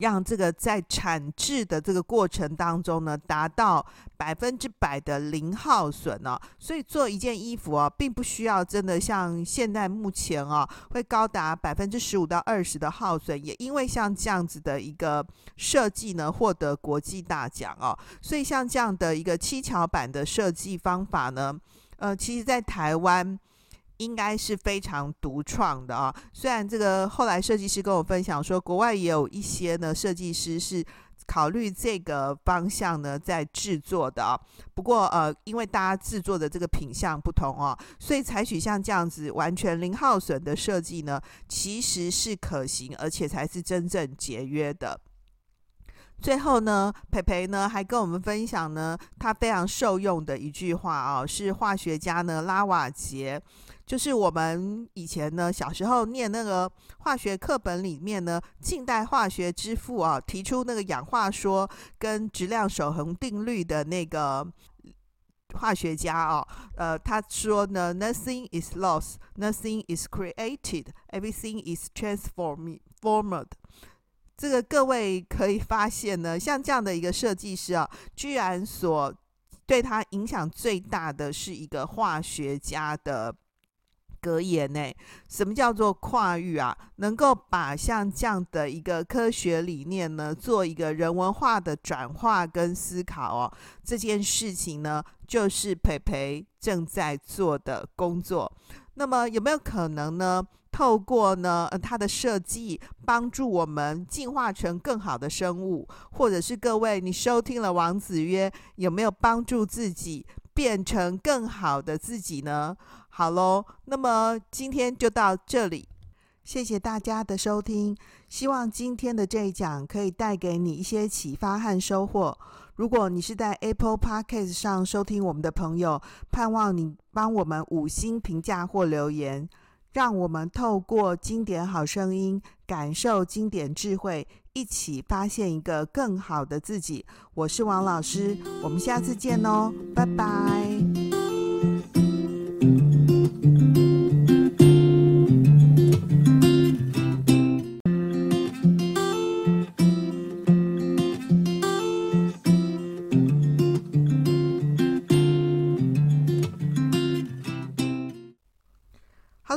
让这个在产制的这个过程当中呢，达到百分之百的零耗损哦。所以做一件衣服啊，并不需要真的像现在目前啊，会高达百分之十五到二十的耗损。也因为像这样子的一个设计呢，获得国际大奖哦。所以像这样的一个七巧板的设计方法呢。呃，其实，在台湾应该是非常独创的啊。虽然这个后来设计师跟我分享说，国外也有一些呢设计师是考虑这个方向呢在制作的啊。不过呃，因为大家制作的这个品相不同啊，所以采取像这样子完全零耗损的设计呢，其实是可行，而且才是真正节约的。最后呢，培培呢还跟我们分享呢，他非常受用的一句话啊、哦，是化学家呢拉瓦杰，就是我们以前呢小时候念那个化学课本里面呢，近代化学之父啊提出那个氧化说跟质量守恒定律的那个化学家啊、呃，他说呢，Nothing is lost, nothing is created, everything is transformed. 这个各位可以发现呢，像这样的一个设计师啊，居然所对他影响最大的是一个化学家的格言呢。什么叫做跨域啊？能够把像这样的一个科学理念呢，做一个人文化的转化跟思考哦，这件事情呢，就是培培正在做的工作。那么有没有可能呢？透过呢，呃，它的设计帮助我们进化成更好的生物，或者是各位你收听了王子曰，有没有帮助自己变成更好的自己呢？好喽，那么今天就到这里，谢谢大家的收听，希望今天的这一讲可以带给你一些启发和收获。如果你是在 Apple Podcast 上收听我们的朋友，盼望你帮我们五星评价或留言。让我们透过经典好声音，感受经典智慧，一起发现一个更好的自己。我是王老师，我们下次见哦，拜拜。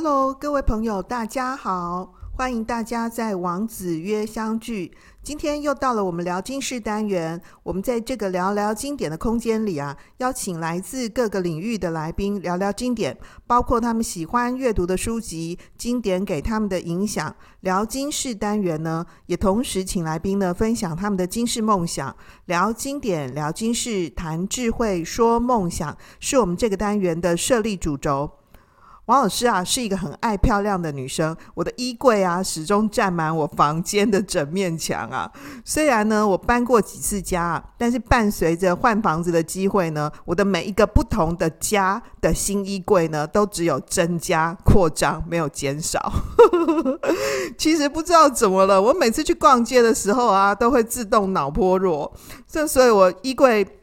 Hello，各位朋友，大家好！欢迎大家在王子约相聚。今天又到了我们聊经室单元，我们在这个聊聊经典的空间里啊，邀请来自各个领域的来宾聊聊经典，包括他们喜欢阅读的书籍、经典给他们的影响。聊经室单元呢，也同时请来宾呢分享他们的经世梦想。聊经典，聊经室，谈智慧，说梦想，是我们这个单元的设立主轴。王老师啊，是一个很爱漂亮的女生。我的衣柜啊，始终占满我房间的整面墙啊。虽然呢，我搬过几次家，但是伴随着换房子的机会呢，我的每一个不同的家的新衣柜呢，都只有增加扩张，没有减少。其实不知道怎么了，我每次去逛街的时候啊，都会自动脑波弱。这所以，我衣柜。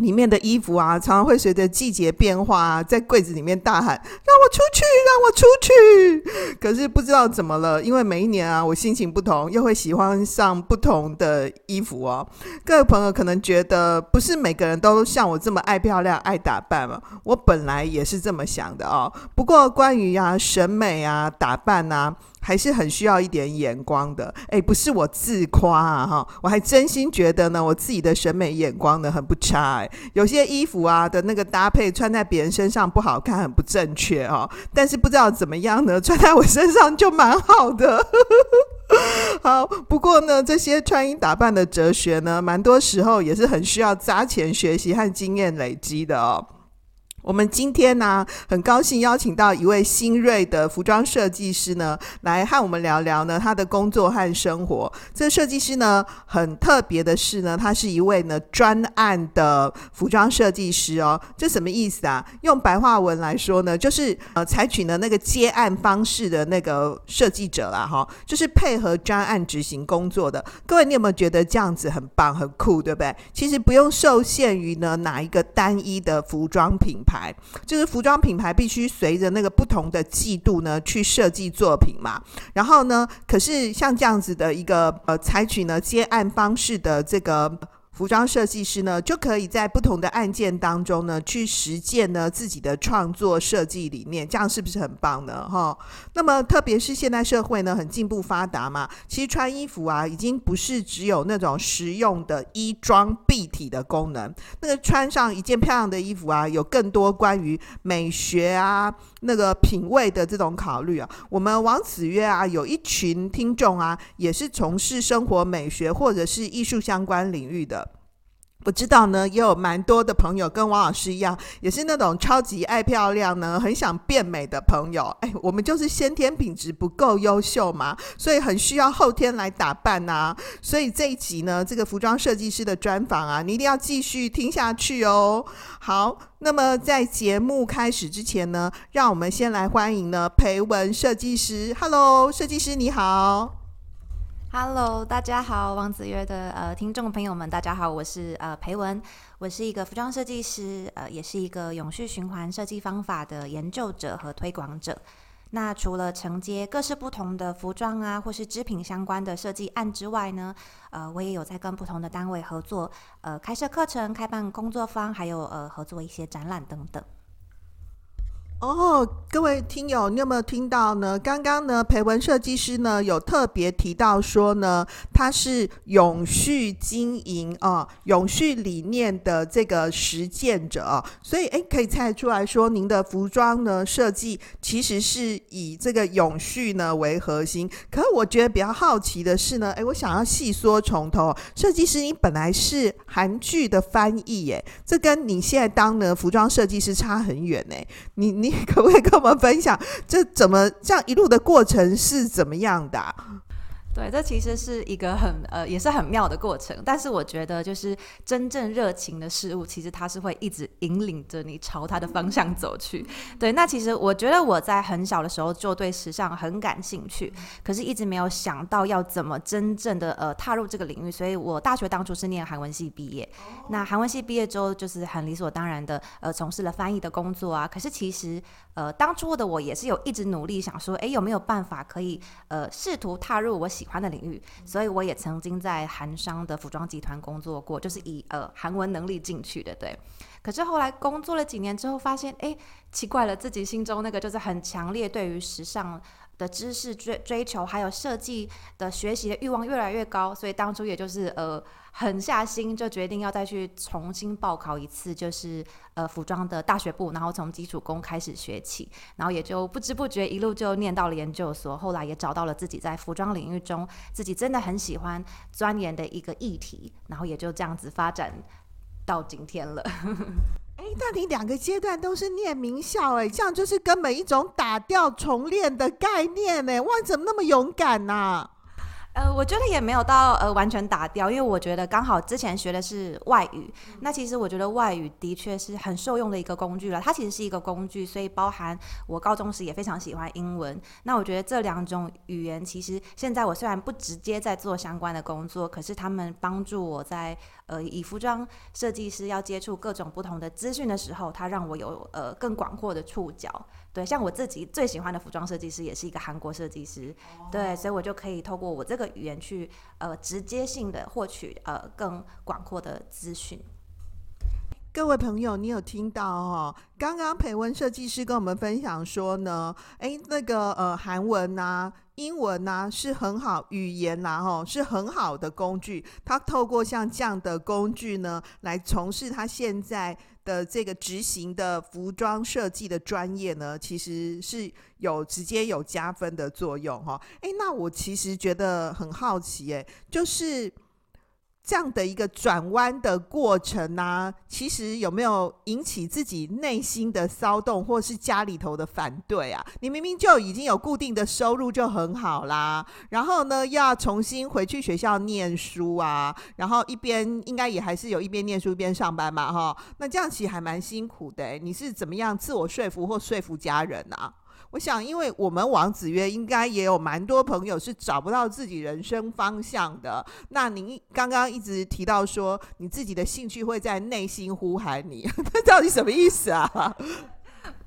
里面的衣服啊，常常会随着季节变化啊，在柜子里面大喊：“让我出去，让我出去！”可是不知道怎么了，因为每一年啊，我心情不同，又会喜欢上不同的衣服哦。各位朋友可能觉得，不是每个人都像我这么爱漂亮、爱打扮嘛？我本来也是这么想的哦。不过关于啊审美啊打扮啊。还是很需要一点眼光的，哎，不是我自夸啊，哈，我还真心觉得呢，我自己的审美眼光呢很不差，哎，有些衣服啊的那个搭配穿在别人身上不好看，很不正确哦，但是不知道怎么样呢，穿在我身上就蛮好的。好，不过呢，这些穿衣打扮的哲学呢，蛮多时候也是很需要砸钱学习和经验累积的哦。我们今天呢、很高兴邀请到一位新锐的服装设计师呢，来和我们聊聊呢他的工作和生活。这设计师呢，很特别的是呢，他是一位呢专案的服装设计师哦。这什么意思啊？用白话文来说呢，就是呃采取了那个接案方式的那个设计者啦，哈，就是配合专案执行工作的。各位，你有没有觉得这样子很棒、很酷，对不对？其实不用受限于呢哪一个单一的服装品牌。牌就是服装品牌必须随着那个不同的季度呢去设计作品嘛，然后呢，可是像这样子的一个呃采取呢接案方式的这个。服装设计师呢，就可以在不同的案件当中呢，去实践呢自己的创作设计理念，这样是不是很棒呢？哈，那么特别是现代社会呢，很进步发达嘛，其实穿衣服啊，已经不是只有那种实用的衣装蔽体的功能，那个穿上一件漂亮的衣服啊，有更多关于美学啊。那个品味的这种考虑啊，我们王子曰啊，有一群听众啊，也是从事生活美学或者是艺术相关领域的。我知道呢，也有蛮多的朋友跟王老师一样，也是那种超级爱漂亮呢，很想变美的朋友。哎，我们就是先天品质不够优秀嘛，所以很需要后天来打扮呐。所以这一集呢，这个服装设计师的专访啊，你一定要继续听下去哦。好，那么在节目开始之前呢，让我们先来欢迎呢培文设计师。Hello，设计师你好。Hello，大家好，王子曰的呃听众朋友们，大家好，我是呃培文，我是一个服装设计师，呃，也是一个永续循环设计方法的研究者和推广者。那除了承接各式不同的服装啊，或是织品相关的设计案之外呢，呃，我也有在跟不同的单位合作，呃，开设课程、开办工作坊，还有呃合作一些展览等等。哦，各位听友，你有没有听到呢？刚刚呢，培文设计师呢有特别提到说呢，他是永续经营啊、永续理念的这个实践者，所以诶，可以猜出来说，您的服装呢设计其实是以这个永续呢为核心。可是我觉得比较好奇的是呢，诶，我想要细说从头，设计师你本来是韩剧的翻译耶，这跟你现在当的服装设计师差很远呢，你你。可不可以跟我们分享，这怎么这样一路的过程是怎么样的？对，这其实是一个很呃，也是很妙的过程。但是我觉得，就是真正热情的事物，其实它是会一直引领着你朝它的方向走去。对，那其实我觉得我在很小的时候就对时尚很感兴趣，可是一直没有想到要怎么真正的呃踏入这个领域。所以我大学当初是念韩文系毕业，那韩文系毕业之后，就是很理所当然的呃从事了翻译的工作啊。可是其实呃当初的我也是有一直努力想说，哎，有没有办法可以呃试图踏入我喜喜欢的领域，所以我也曾经在韩商的服装集团工作过，就是以呃韩文能力进去的，对。可是后来工作了几年之后，发现哎，奇怪了，自己心中那个就是很强烈对于时尚的知识追追求，还有设计的学习的欲望越来越高，所以当初也就是呃狠下心，就决定要再去重新报考一次，就是呃服装的大学部，然后从基础工开始学起，然后也就不知不觉一路就念到了研究所，后来也找到了自己在服装领域中自己真的很喜欢钻研的一个议题，然后也就这样子发展到今天了。哎，那你两个阶段都是念名校，哎，这样就是根本一种打掉重练的概念，哎，哇，怎么那么勇敢呢、啊？呃，我觉得也没有到呃完全打掉，因为我觉得刚好之前学的是外语，那其实我觉得外语的确是很受用的一个工具了。它其实是一个工具，所以包含我高中时也非常喜欢英文。那我觉得这两种语言，其实现在我虽然不直接在做相关的工作，可是他们帮助我在呃以服装设计师要接触各种不同的资讯的时候，它让我有呃更广阔的触角。对，像我自己最喜欢的服装设计师也是一个韩国设计师，对，所以我就可以透过我这个语言去呃直接性的获取呃更广阔的资讯。各位朋友，你有听到哦？刚刚培文设计师跟我们分享说呢，诶，那个呃韩文啊、英文呢是很好语言呐，吼，是很好的工具。他透过像这样的工具呢，来从事他现在。的这个执行的服装设计的专业呢，其实是有直接有加分的作用哈。诶，那我其实觉得很好奇，诶，就是这样的一个转弯的过程呢、啊，其实有没有引起自己内心的骚动，或是家里头的反对啊？你明明就已经有固定的收入就很好啦，然后呢，要重新回去学校念书啊，然后一边应该也还是有一边念书一边上班嘛，哈，那这样其实还蛮辛苦的、你是怎么样自我说服或说服家人啊？我想，因为我们王子约应该也有蛮多朋友是找不到自己人生方向的。那您刚刚一直提到说，你自己的兴趣会在内心呼喊你，这到底什么意思啊？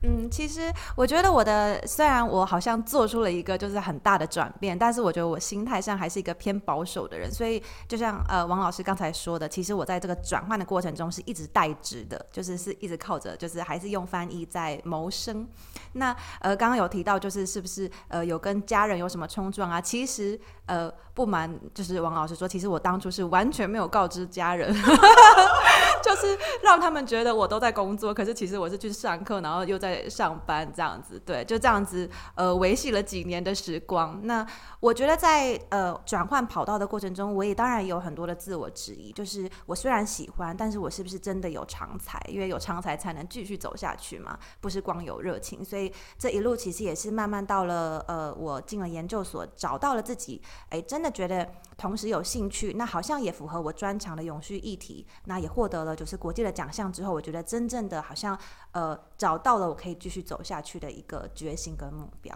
嗯，其实我觉得我的虽然我好像做出了一个就是很大的转变，但是我觉得我心态上还是一个偏保守的人。所以就像呃王老师刚才说的，其实我在这个转换的过程中是一直代职的，就是是一直靠着就是还是用翻译在谋生。那呃刚刚有提到就是是不是呃有跟家人有什么冲撞啊？其实呃不瞒就是王老师说，其实我当初是完全没有告知家人，就是让他们觉得我都在工作，可是其实我是去上课，然后又在。上班这样子，对，就这样子，呃，维系了几年的时光。那我觉得在呃转换跑道的过程中，我也当然有很多的自我质疑，就是我虽然喜欢，但是我是不是真的有长才？因为有长才才能继续走下去嘛，不是光有热情。所以这一路其实也是慢慢到了呃，我进了研究所，找到了自己，哎，真的觉得同时有兴趣，那好像也符合我专长的永续议题，那也获得了就是国际的奖项之后，我觉得真正的好像呃找到了我。可以继续走下去的一个决心跟目标。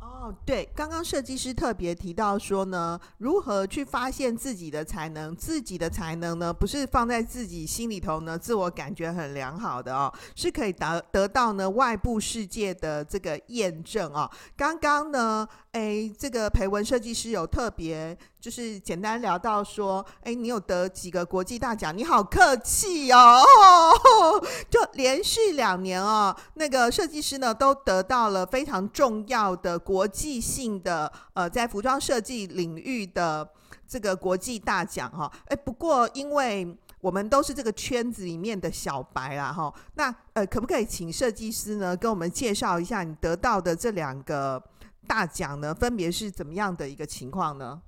哦，对，刚刚设计师特别提到说呢，如何去发现自己的才能？自己的才能呢，不是放在自己心里头呢，自我感觉很良好的哦，是可以得得到呢外部世界的这个验证哦。刚刚呢。哎，这个培文设计师有特别，就是简单聊到说，哎，你有得几个国际大奖？你好客气哦，就连续两年哦，那个设计师呢都得到了非常重要的国际性的，呃，在服装设计领域的这个国际大奖哈、哦。哎，不过因为我们都是这个圈子里面的小白啦哈、那呃，可不可以请设计师呢跟我们介绍一下你得到的这两个？大奖呢，分别是怎么样的一个情况呢？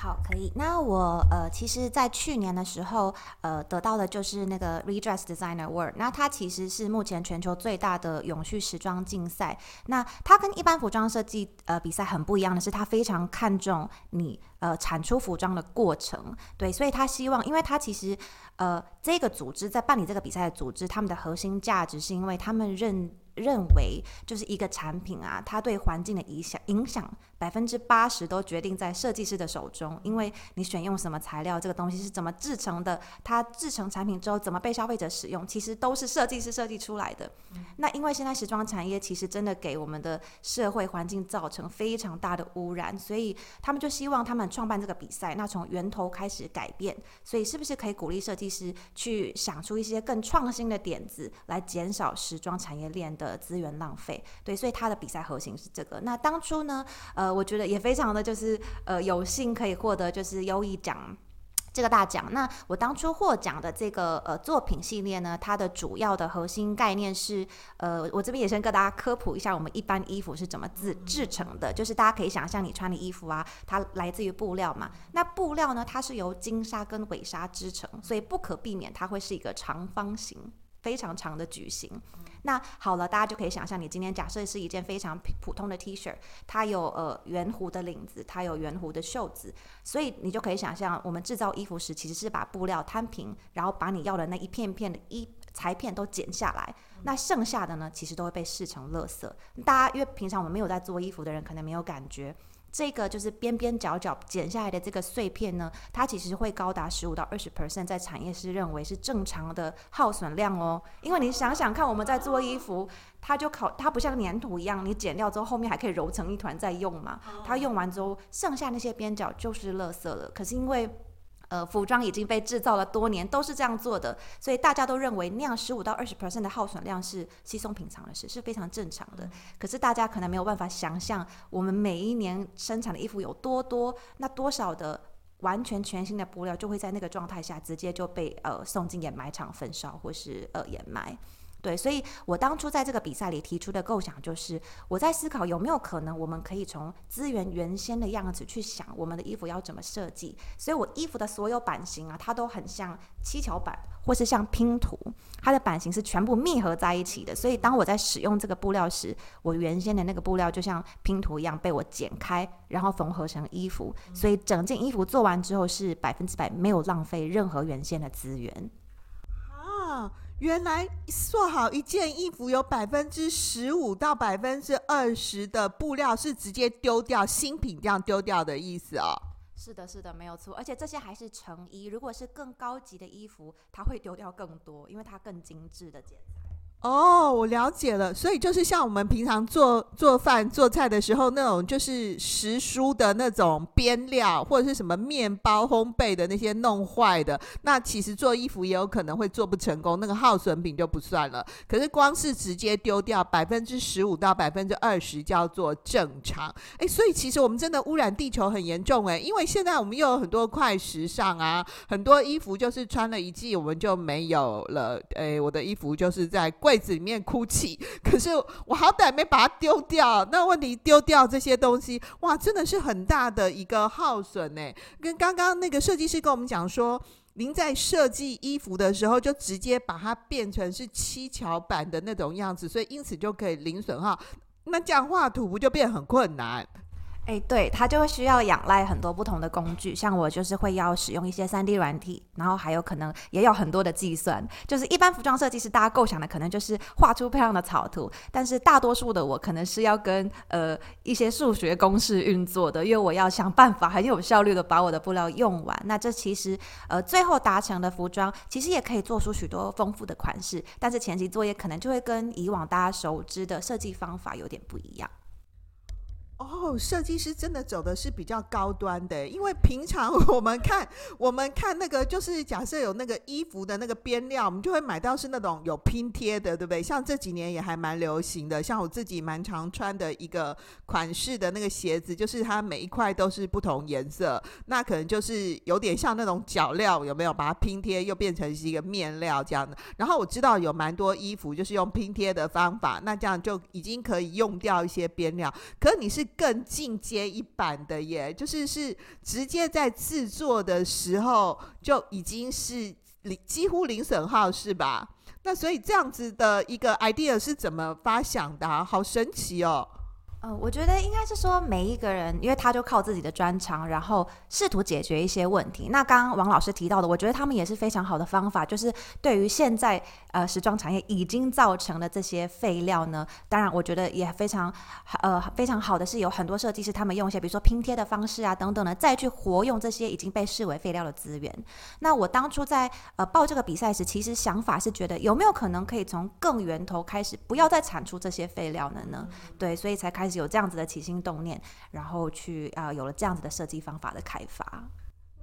好，可以。那我呃，其实，在去年的时候，呃，得到的就是那个 Redress Designer Award。那它其实是目前全球最大的永续时装竞赛。那它跟一般服装设计呃比赛很不一样的是，它非常看重你呃产出服装的过程。对，所以他希望，因为他其实呃这个组织在办理这个比赛的组织，他们的核心价值是因为他们认。认为就是一个产品啊，它对环境的影响影响百分之八十都决定在设计师的手中，因为你选用什么材料，这个东西是怎么制成的，它制成产品之后怎么被消费者使用，其实都是设计师设计出来的。嗯。那因为现在时装产业其实真的给我们的社会环境造成非常大的污染，所以他们就希望他们创办这个比赛，那从源头开始改变，所以是不是可以鼓励设计师去想出一些更创新的点子，来减少时装产业链的。呃，资源浪费，对，所以他的比赛核心是这个。那当初呢，呃，我觉得也非常的就是呃有幸可以获得就是优异奖这个大奖。那我当初获奖的这个呃作品系列呢，它的主要的核心概念是呃，我这边也先跟大家科普一下，我们一般衣服是怎么制制成的。就是大家可以想象你穿的衣服啊，它来自于布料嘛。那布料呢，它是由金纱跟尾纱织成，所以不可避免它会是一个长方形，非常长的矩形。那好了，大家就可以想象，你今天假设是一件非常普通的 T 恤，它有呃圆弧的领子，它有圆弧的袖子，所以你就可以想象，我们制造衣服时其实是把布料摊平，然后把你要的那一片片的衣裁片都剪下来，那剩下的呢，其实都会被视成垃圾。大家因为平常我们没有在做衣服的人，可能没有感觉。这个就是边边角角剪下来的这个碎片呢，它其实会高达十五到二十 percent，在产业是认为是正常的耗损量哦。因为你想想看，我们在做衣服，它就考它不像粘土一样，你剪掉之后后面还可以揉成一团再用嘛。它用完之后，剩下那些边角就是垃圾了。可是因为呃，服装已经被制造了多年，都是这样做的，所以大家都认为那样十五到二十 percent 的耗损量是稀松平常的事，是非常正常的。嗯。可是大家可能没有办法想象，我们每一年生产的衣服有多多，那多少的完全全新的布料就会在那个状态下直接就被呃送进掩埋场焚烧或是呃掩埋。对，所以我当初在这个比赛里提出的构想就是，我在思考有没有可能，我们可以从资源原先的样子去想我们的衣服要怎么设计。所以我衣服的所有版型啊，它都很像七巧板，或是像拼图，它的版型是全部密合在一起的。所以当我在使用这个布料时，我原先的那个布料就像拼图一样被我剪开，然后缝合成衣服。所以整件衣服做完之后是百分之百没有浪费任何原先的资源。啊。原来做好一件衣服有百分之十五到百分之二十的布料是直接丢掉，新品这样丢掉的意思哦。是的，是的，没有错。而且这些还是成衣，如果是更高级的衣服，它会丢掉更多，因为它更精致的剪。哦，我了解了，所以就是像我们平常做做饭做菜的时候，那种就是时蔬的那种边料，或者是什么面包烘焙的那些弄坏的，那其实做衣服也有可能会做不成功，那个耗损品就不算了。可是光是直接丢掉百分之十五到百分之二十叫做正常，哎，所以其实我们真的污染地球很严重哎，因为现在我们又有很多快时尚啊，很多衣服就是穿了一季我们就没有了，哎，我的衣服就是在。柜子里面哭泣，可是我好歹没把它丢掉。那问题丢掉这些东西，哇，真的是很大的一个耗损呢。跟刚刚那个设计师跟我们讲说，您在设计衣服的时候，就直接把它变成是七巧板的那种样子，所以因此就可以零损耗。那这样画图不就变很困难？诶，对，它就会需要仰赖很多不同的工具，像我就是会要使用一些 3D 软体，然后还有可能也有很多的计算。就是一般服装设计师大家构想的可能就是画出漂亮的草图，但是大多数的我可能是要跟呃一些数学公式运作的，因为我要想办法很有效率的把我的布料用完。那这其实呃最后达成的服装其实也可以做出许多丰富的款式，但是前期作业可能就会跟以往大家熟知的设计方法有点不一样。哦，设计师真的走的是比较高端的，因为平常我们看 我们看那个，就是假设有那个衣服的那个边料，我们就会买到是那种有拼贴的，对不对？像这几年也还蛮流行的，像我自己蛮常穿的一个款式的那个鞋子，就是它每一块都是不同颜色，那可能就是有点像那种脚料，有没有？把它拼贴又变成是一个面料这样的。然后我知道有蛮多衣服就是用拼贴的方法，那这样就已经可以用掉一些边料。可你是更进阶一版的耶，就是是直接在制作的时候就已经是零几乎零损耗，是吧？那所以这样子的一个 idea 是怎么发想的？好神奇哦！呃，我觉得应该是说每一个人，因为他就靠自己的专长，然后试图解决一些问题。那刚刚王老师提到的，我觉得他们也是非常好的方法，就是对于现在呃时装产业已经造成的这些废料呢，当然我觉得也非常呃非常好的是有很多设计师他们用一些比如说拼贴的方式啊等等的，再去活用这些已经被视为废料的资源。那我当初在呃报这个比赛时，其实想法是觉得有没有可能可以从更源头开始，不要再产出这些废料了呢？对，所以才开有这样子的起心动念，然后去啊、有了这样子的设计方法的开发。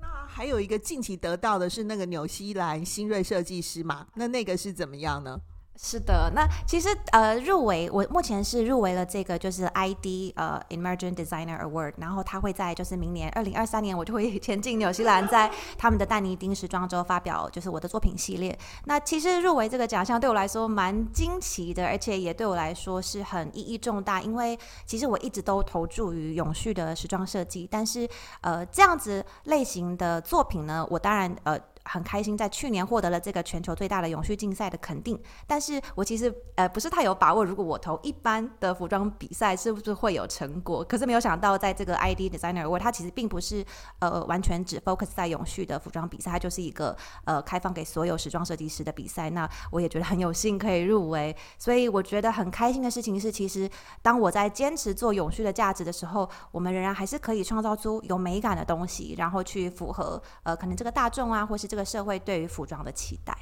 那还有一个近期得到的是那个纽西兰新锐设计师嘛？那那个是怎么样呢？是的，那其实呃入围，我目前是入围了这个就是 ID 呃 Emerging Designer Award，然后他会在就是明年二零二三年，我就会 前进纽西兰，在他们的但尼丁时装周发表就是我的作品系列。那其实入围这个奖项对我来说蛮惊奇的，而且也对我来说是很意义重大，因为其实我一直都投注于永续的时装设计，但是呃这样子类型的作品呢，我当然呃。很开心，在去年获得了这个全球最大的永续竞赛的肯定。但是我其实呃不是太有把握，如果我投一般的服装比赛，是不是会有成果？可是没有想到，在这个 ID Designer Award，它其实并不是呃完全只 focus 在永续的服装比赛，它就是一个呃开放给所有时装设计师的比赛。那我也觉得很有幸可以入围，所以我觉得很开心的事情是，其实当我在坚持做永续的价值的时候，我们仍然还是可以创造出有美感的东西，然后去符合呃可能这个大众啊，或是这。这个社会对于服装的期待。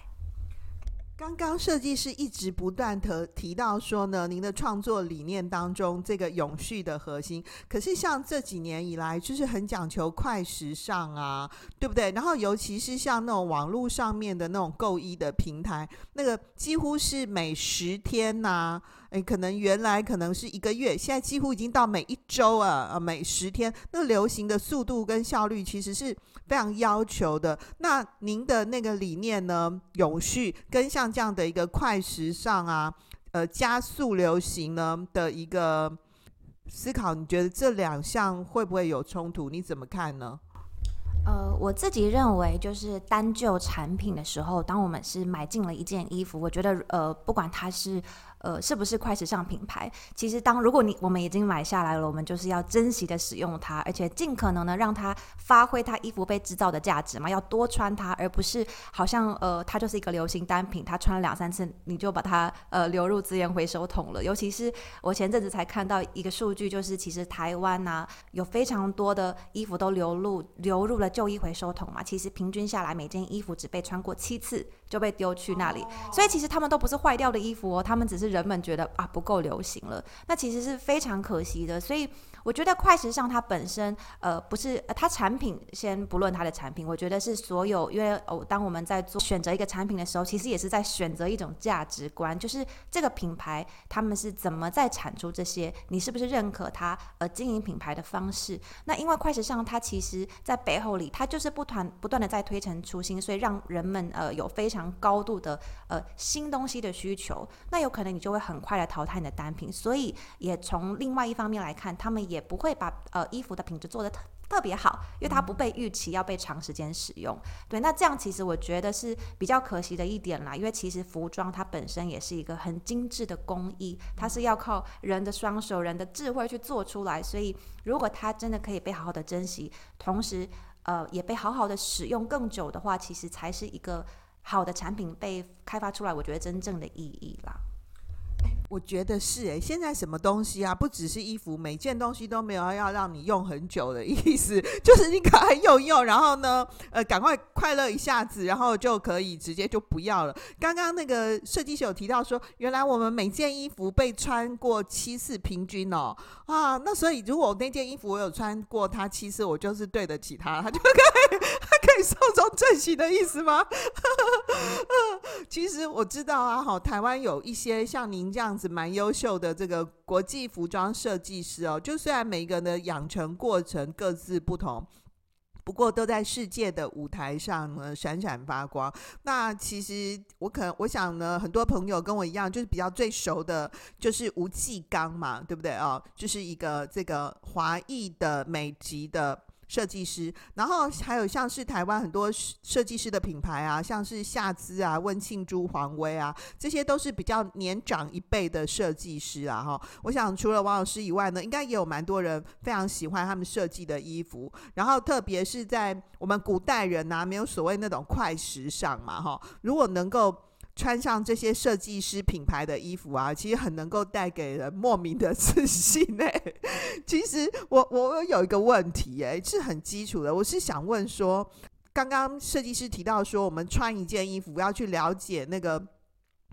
刚刚设计师一直不断地提到说呢，您的创作理念当中这个永续的核心。可是像这几年以来，就是很讲求快时尚啊，对不对？然后尤其是像那种网络上面的那种购衣的平台，那个几乎是每十天呐、诶，可能原来可能是一个月，现在几乎已经到每一周啊，呃，每十天，那流行的速度跟效率其实是非常要求的。那您的那个理念呢，永续跟像这样的一个快时尚啊，呃，加速流行呢的一个思考，你觉得这两项会不会有冲突？你怎么看呢？呃，我自己认为，就是单就产品的时候，当我们是买进了一件衣服，我觉得，呃，不管它是。呃，是不是快时尚品牌？其实，当如果你我们已经买下来了，我们就是要珍惜的使用它，而且尽可能的让它发挥它衣服被制造的价值嘛，要多穿它，而不是好像呃，它就是一个流行单品，它穿了两三次你就把它呃流入资源回收桶了。尤其是我前阵子才看到一个数据，就是其实台湾呐、有非常多的衣服都流入流入了旧衣回收桶嘛，其实平均下来每件衣服只被穿过七次。就被丢去那里，所以其实他们都不是坏掉的衣服哦，他们只是人们觉得啊不够流行了，那其实是非常可惜的，所以。我觉得快时尚它本身，呃，不是呃它产品，先不论它的产品，我觉得是所有，因为哦，当我们在做选择一个产品的时候，其实也是在选择一种价值观，就是这个品牌他们是怎么在产出这些，你是不是认可它呃经营品牌的方式？那因为快时尚它其实在背后里，它就是不断不断的在推陈出新，所以让人们呃有非常高度的呃新东西的需求，那有可能你就会很快的淘汰你的单品，所以也从另外一方面来看，他们也。不会把呃衣服的品质做得特特别好，因为它不被预期要被长时间使用。对，那这样其实我觉得是比较可惜的一点啦。因为其实服装它本身也是一个很精致的工艺，它是要靠人的双手、人的智慧去做出来。所以如果它真的可以被好好的珍惜，同时呃也被好好的使用更久的话，其实才是一个好的产品被开发出来。我觉得真正的意义啦。我觉得是诶，现在什么东西啊，不只是衣服，每件东西都没有要让你用很久的意思，就是你赶快用用，然后呢，呃，赶快快乐一下子，然后就可以直接就不要了。刚刚那个设计师有提到说，原来我们每件衣服被穿过七次平均哦，啊，那所以如果那件衣服我有穿过它七次，我就是对得起它，它就可以，它可以寿终正寝的意思吗？其实我知道啊，好，台湾有一些像您这样。是蛮优秀的这个国际服装设计师哦，就虽然每一个人的养成过程各自不同，不过都在世界的舞台上呢闪闪发光。那其实我可能我想呢，很多朋友跟我一样，就是比较最熟的，就是吴季刚嘛，对不对哦？就是一个这个华裔的美籍的。设计师，然后还有像是台湾很多设计师的品牌啊，像是夏姿啊、温庆珠、黄威啊，这些都是比较年长一辈的设计师啊。哈，我想除了王老师以外呢，应该也有蛮多人非常喜欢他们设计的衣服。然后特别是在我们古代人呐、啊，没有所谓那种快时尚嘛，哈，如果能够。穿上这些设计师品牌的衣服啊，其实很能够带给人莫名的 自信呢、其实我我有一个问题诶、是很基础的，我是想问说，刚刚设计师提到说，我们穿一件衣服要去了解那个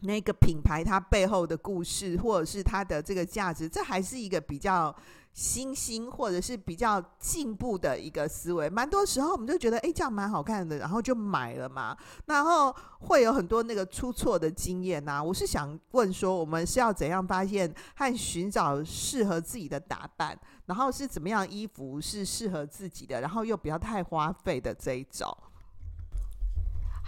那个品牌它背后的故事，或者是它的这个价值，这还是一个比较。新兴或者是比较进步的一个思维，蛮多时候我们就觉得，哎，这样蛮好看的，然后就买了嘛。然后会有很多那个出错的经验呐。我是想问说，我们是要怎样发现和寻找适合自己的打扮，然后是怎么样衣服是适合自己的，然后又不要太花费的这一种。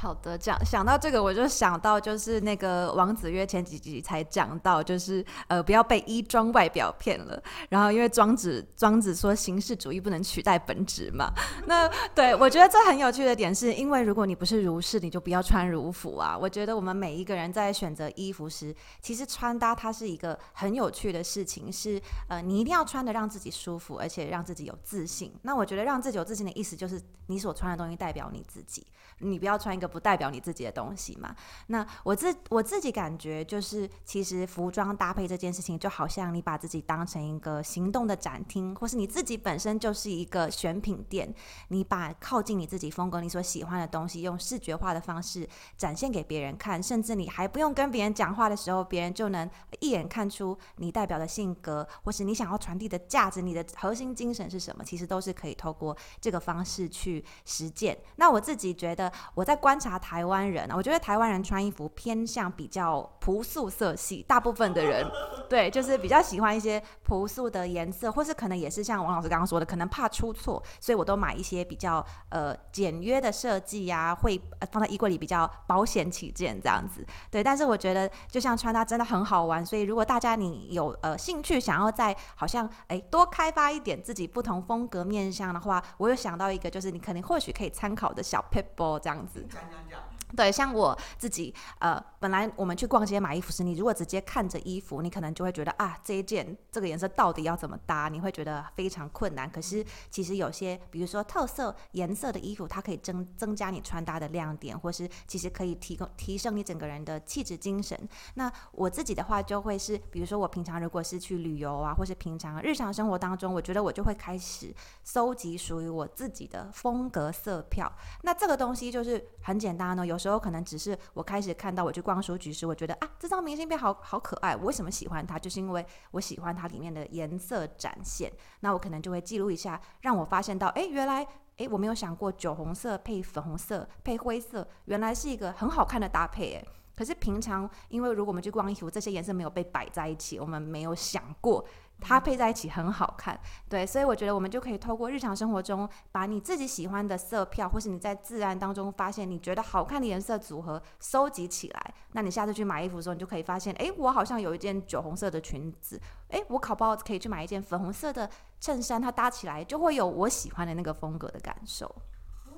好的，讲想到这个，我就想到就是那个王子曰前几集才讲到，就是呃不要被衣装外表骗了。然后因为庄子庄子说形式主义不能取代本质嘛。那对我觉得这很有趣的点是，因为如果你不是儒士，你就不要穿儒服啊。我觉得我们每一个人在选择衣服时，其实穿搭它是一个很有趣的事情，是呃你一定要穿的让自己舒服，而且让自己有自信。那我觉得让自己有自信的意思就是你所穿的东西代表你自己，你不要穿一个。不代表你自己的东西嘛？那我自我自己感觉就是，其实服装搭配这件事情，就好像你把自己当成一个行动的展厅，或是你自己本身就是一个选品店。你把靠近你自己风格、你所喜欢的东西，用视觉化的方式展现给别人看，甚至你还不用跟别人讲话的时候，别人就能一眼看出你代表的性格，或是你想要传递的价值，你的核心精神是什么？其实都是可以透过这个方式去实践。那我自己觉得，我在观察台湾人啊，我觉得台湾人穿衣服偏向比较朴素色系，大部分的人对，就是比较喜欢一些朴素的颜色，或是可能也是像王老师刚刚说的，可能怕出错，所以我都买一些比较呃简约的设计呀，会放在衣柜里比较保险起见这样子。对，但是我觉得就像穿搭真的很好玩，所以如果大家你有呃兴趣想要在好像哎多开发一点自己不同风格面向的话，我有想到一个，就是你可能或许可以参考的小撇步这样子。参加。对，像我自己，呃，本来我们去逛街买衣服时，你如果直接看着衣服，你可能就会觉得啊，这一件这个颜色到底要怎么搭，你会觉得非常困难。可是其实有些，比如说特色颜色的衣服，它可以增增加你穿搭的亮点，或是其实可以提供提升你整个人的气质精神。那我自己的话，就会是，比如说我平常如果是去旅游啊，或是平常日常生活当中，我觉得我就会开始搜集属于我自己的风格色票。那这个东西就是很简单呢，有。时候可能只是我开始看到我去逛书局时，我觉得啊，这张明信片好好可爱。我为什么喜欢它？就是因为我喜欢它里面的颜色展现。那我可能就会记录一下，让我发现到，哎，原来，哎，我没有想过酒红色配粉红色配灰色，原来是一个很好看的搭配。诶，可是平常，因为如果我们去逛衣服，这些颜色没有被摆在一起，我们没有想过。它配在一起很好看，对，所以我觉得我们就可以透过日常生活中，把你自己喜欢的色票，或是你在自然当中发现你觉得好看的颜色组合，收集起来。那你下次去买衣服的时候，你就可以发现，哎，我好像有一件酒红色的裙子，哎，我考不好可以去买一件粉红色的衬衫，它搭起来就会有我喜欢的那个风格的感受。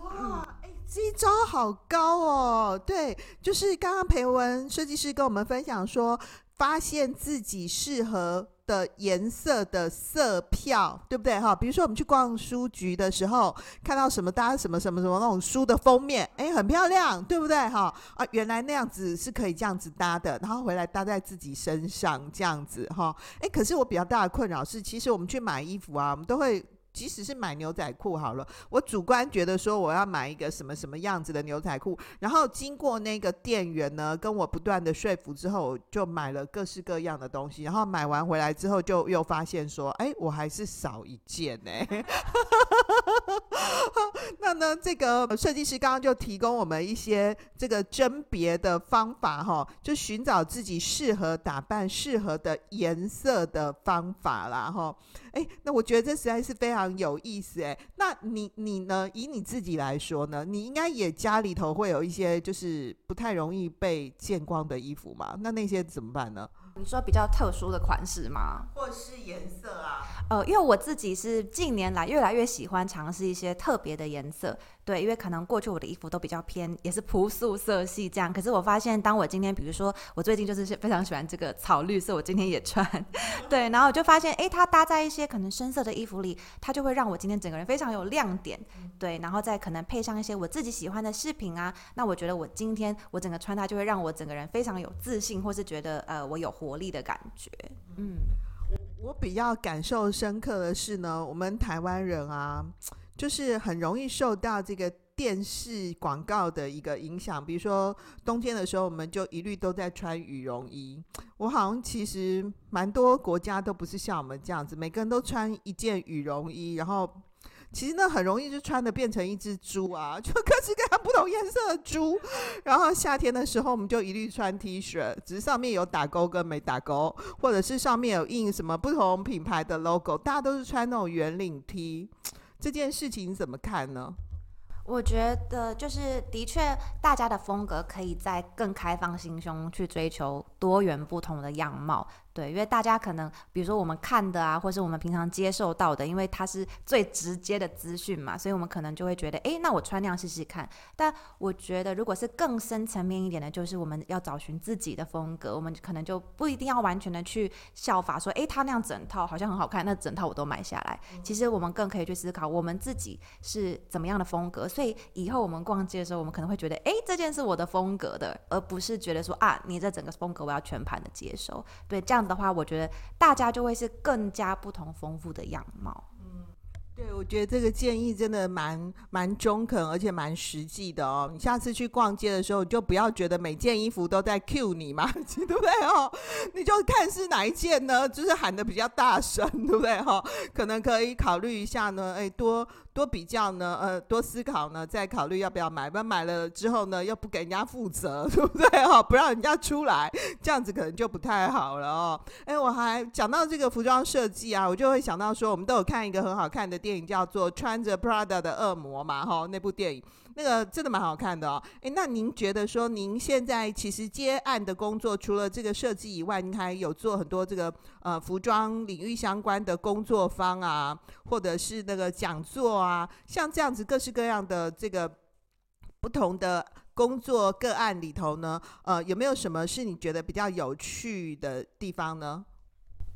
哇，哎，这一招好高哦！对，就是刚刚培文设计师跟我们分享说，发现自己适合。的颜色的色票，对不对哈？比如说我们去逛书局的时候，看到什么搭什么什么什么那种书的封面，哎，很漂亮，对不对哈？啊，原来那样子是可以这样子搭的，然后回来搭在自己身上这样子哈。哎，可是我比较大的困扰是，其实我们去买衣服啊，我们都会。即使是买牛仔裤好了，我主观觉得说我要买一个什么什么样子的牛仔裤，然后经过那个店员呢跟我不断的说服之后，就买了各式各样的东西，然后买完回来之后就又发现说，哎，我还是少一件呢。那呢，这个设计师刚刚就提供我们一些这个甄别的方法哈，就寻找自己适合打扮、适合的颜色的方法啦哈。哎，那我觉得这实在是非常有意思哎。那你你呢？以你自己来说呢？你应该也家里头会有一些就是不太容易被见光的衣服嘛？那那些怎么办呢？你说比较特殊的款式吗？或是颜色啊？呃，因为我自己是近年来越来越喜欢尝试一些特别的颜色。对，因为可能过去我的衣服都比较偏，也是朴素色系这样。可是我发现，当我今天，比如说我最近就是 非常喜欢这个草绿色，我今天也穿，对，然后我就发现，哎，它搭在一些可能深色的衣服里，它就会让我今天整个人非常有亮点。对，然后再可能配上一些我自己喜欢的饰品啊，那我觉得我今天我整个穿搭就会让我整个人非常有自信，或是觉得呃我有活力的感觉。嗯，我我比较感受深刻的是呢，我们台湾人啊。就是很容易受到这个电视广告的一个影响，比如说冬天的时候，我们就一律都在穿羽绒衣。我好像其实蛮多国家都不是像我们这样子，每个人都穿一件羽绒衣，然后其实呢很容易就穿的变成一只猪啊，就各式各样不同颜色的猪。然后夏天的时候，我们就一律穿 T 恤，只是上面有打勾跟没打勾，或者是上面有印什么不同品牌的 logo，大家都是穿那种圆领 T。这件事情怎么看呢？我觉得就是的确，大家的风格可以在更开放心胸去追求多元不同的样貌。对，因为大家可能，比如说我们看的啊，或是我们平常接受到的，因为它是最直接的资讯嘛，所以我们可能就会觉得，哎，那我穿那样试试看。但我觉得，如果是更深层面一点的，就是我们要找寻自己的风格，我们可能就不一定要完全的去效法，说，哎，他那样整套好像很好看，那整套我都买下来。其实我们更可以去思考，我们自己是怎么样的风格。所以以后我们逛街的时候，我们可能会觉得，哎，这件是我的风格的，而不是觉得说，啊，你这整个风格我要全盘的接受。对，这样。的话，我觉得大家就会是更加不同丰富的样貌。对，我觉得这个建议真的蛮蛮中肯，而且蛮实际的哦。你下次去逛街的时候，你就不要觉得每件衣服都在 cue 你嘛，对不对哦？你就看是哪一件呢？就是喊得比较大声，对不对哈？可能可以考虑一下呢，哎，多多比较呢，呃，多思考呢，再考虑要不要买。不然买了之后呢，又不给人家负责，对不对哈？不让人家出来，这样子可能就不太好了哦。哎，我还讲到这个服装设计啊，我就会想到说，我们都有看一个很好看的。电影叫做《穿着 Prada 的恶魔》嘛，哈，那部电影那个真的蛮好看的哦。诶，那您觉得说，您现在其实接案的工作，除了这个设计以外，您还有做很多这个呃服装领域相关的工作坊啊，或者是那个讲座啊，像这样子各式各样的这个不同的工作个案里头呢，呃，有没有什么是你觉得比较有趣的地方呢？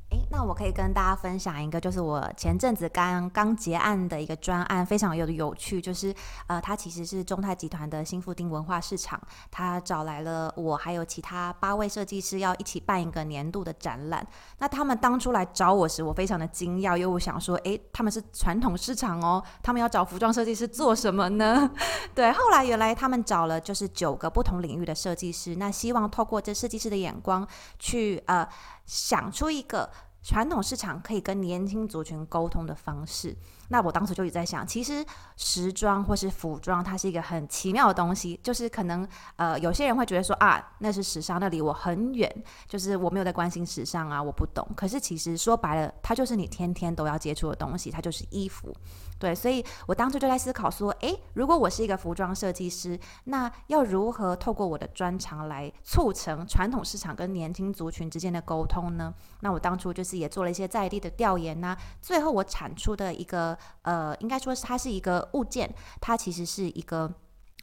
诶，那我可以跟大家分享一个，就是我前阵子刚刚结案的一个专案，非常有有趣，就是呃，它其实是中泰集团的新富丁文化市场，他找来了我还有其他八位设计师，要一起办一个年度的展览。那他们当初来找我时，我非常的惊讶，因为我想说，诶，他们是传统市场哦，他们要找服装设计师做什么呢？对，后来原来他们找了就是九个不同领域的设计师，那希望透过这设计师的眼光去呃。想出一个传统市场可以跟年轻族群沟通的方式。那我当时就一直在想，其实时装或是服装，它是一个很奇妙的东西。就是可能呃，有些人会觉得说啊，那是时尚，那离我很远，就是我没有在关心时尚啊，我不懂。可是其实说白了，它就是你天天都要接触的东西，它就是衣服。对，所以我当初就在思考说，诶，如果我是一个服装设计师，那要如何透过我的专长来促成传统市场跟年轻族群之间的沟通呢？那我当初就是也做了一些在地的调研呐，最后我产出的一个。呃，应该说是它是一个物件，它其实是一个。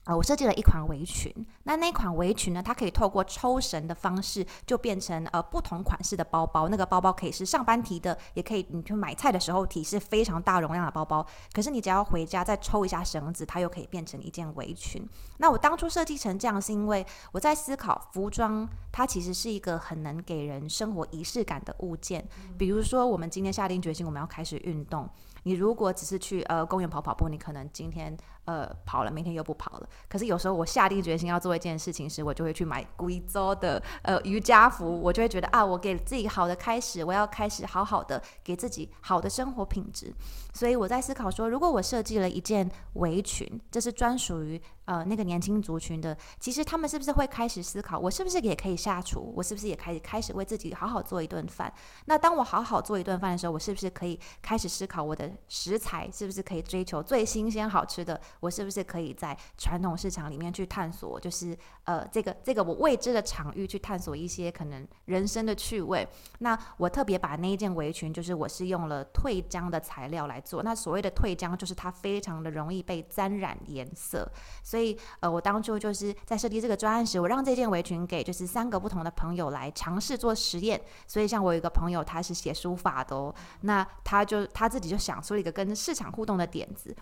呃，我设计了一款围裙，那那款围裙呢，它可以透过抽绳的方式，就变成呃不同款式的包包。那个包包可以是上班提的，也可以你去买菜的时候提，是非常大容量的包包。可是你只要回家再抽一下绳子，它又可以变成一件围裙。那我当初设计成这样，是因为我在思考服装，它其实是一个很能给人生活仪式感的物件。比如说，我们今天下定决心我们要开始运动，你如果只是去呃公园跑跑步，你可能今天。呃，跑了，明天又不跑了。可是有时候我下定决心要做一件事情时，我就会去买贵州的呃瑜伽服，我就会觉得啊，我给自己好的开始，我要开始好好的给自己好的生活品质。所以我在思考说，如果我设计了一件围裙，这是专属于呃那个年轻族群的，其实他们是不是会开始思考，我是不是也可以下厨？我是不是也开始开始为自己好好做一顿饭？那当我好好做一顿饭的时候，我是不是可以开始思考我的食材是不是可以追求最新鲜好吃的？我是不是可以在传统市场里面去探索，就是呃这个这个我未知的场域去探索一些可能人生的趣味。那我特别把那一件围裙，就是我是用了退浆的材料来做。那所谓的退浆，就是它非常的容易被沾染颜色。所以呃我当初就是在设计这个专案时，我让这件围裙给就是三个不同的朋友来尝试做实验。所以像我有一个朋友，他是写书法的哦，那他就他自己就想出了一个跟市场互动的点子。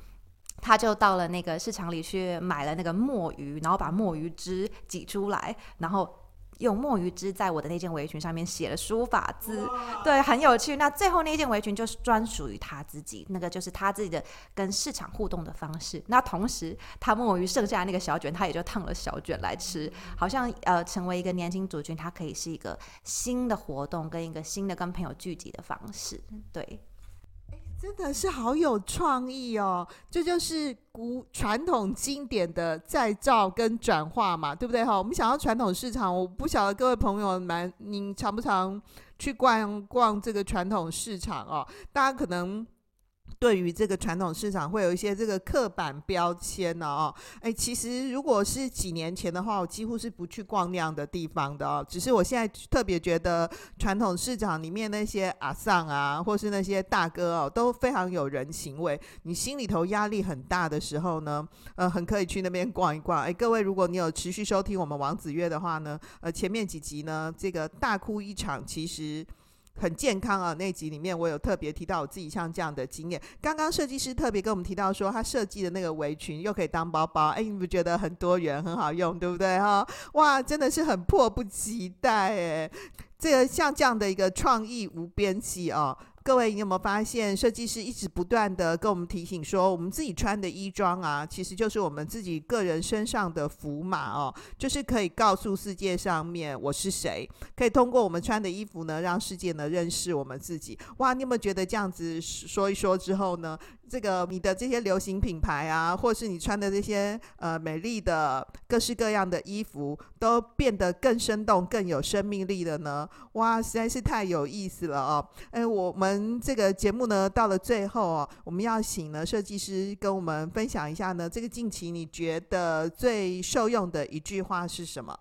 他就到了那个市场里去买了那个墨鱼，然后把墨鱼汁挤出来，然后用墨鱼汁在我的那件围裙上面写了书法字，对，很有趣。那最后那件围裙就是专属于他自己，那个就是他自己的跟市场互动的方式。那同时，他墨鱼剩下的那个小卷，他也就烫了小卷来吃，好像呃成为一个年轻族群，他可以是一个新的活动跟一个新的跟朋友聚集的方式，对。真的是好有创意哦！这就是古传统经典的再造跟转化嘛，对不对哈？我们想要传统市场，我不晓得各位朋友们，您常不常去逛逛这个传统市场哦？大家可能。对于这个传统市场，会有一些这个刻板标签呢哦，哎，其实如果是几年前的话，我几乎是不去逛那样的地方的哦。只是我现在特别觉得传统市场里面那些阿桑啊，或是那些大哥哦，都非常有人情味。你心里头压力很大的时候呢，呃，很可以去那边逛一逛。哎，各位，如果你有持续收听我们王子月的话呢，呃，前面几集呢，这个大哭一场，其实。很健康啊！那集里面我有特别提到我自己像这样的经验。刚刚设计师特别跟我们提到说，他设计的那个围裙又可以当包包，哎，你不觉得很多元、很好用，对不对哈？哇，真的是很迫不及待哎！这个像这样的一个创意无边际哦。各位，你有没有发现，设计师一直不断的跟我们提醒说，我们自己穿的衣装啊，其实就是我们自己个人身上的符码哦，就是可以告诉世界上面我是谁，可以通过我们穿的衣服呢，让世界呢认识我们自己。哇，你有没有觉得这样子说一说之后呢？这个你的这些流行品牌啊，或是你穿的这些呃美丽的各式各样的衣服，都变得更生动、更有生命力了呢？哇，实在是太有意思了哦！哎，我们这个节目呢，到了最后哦，我们要请呢设计师跟我们分享一下呢，这个近期你觉得最受用的一句话是什么？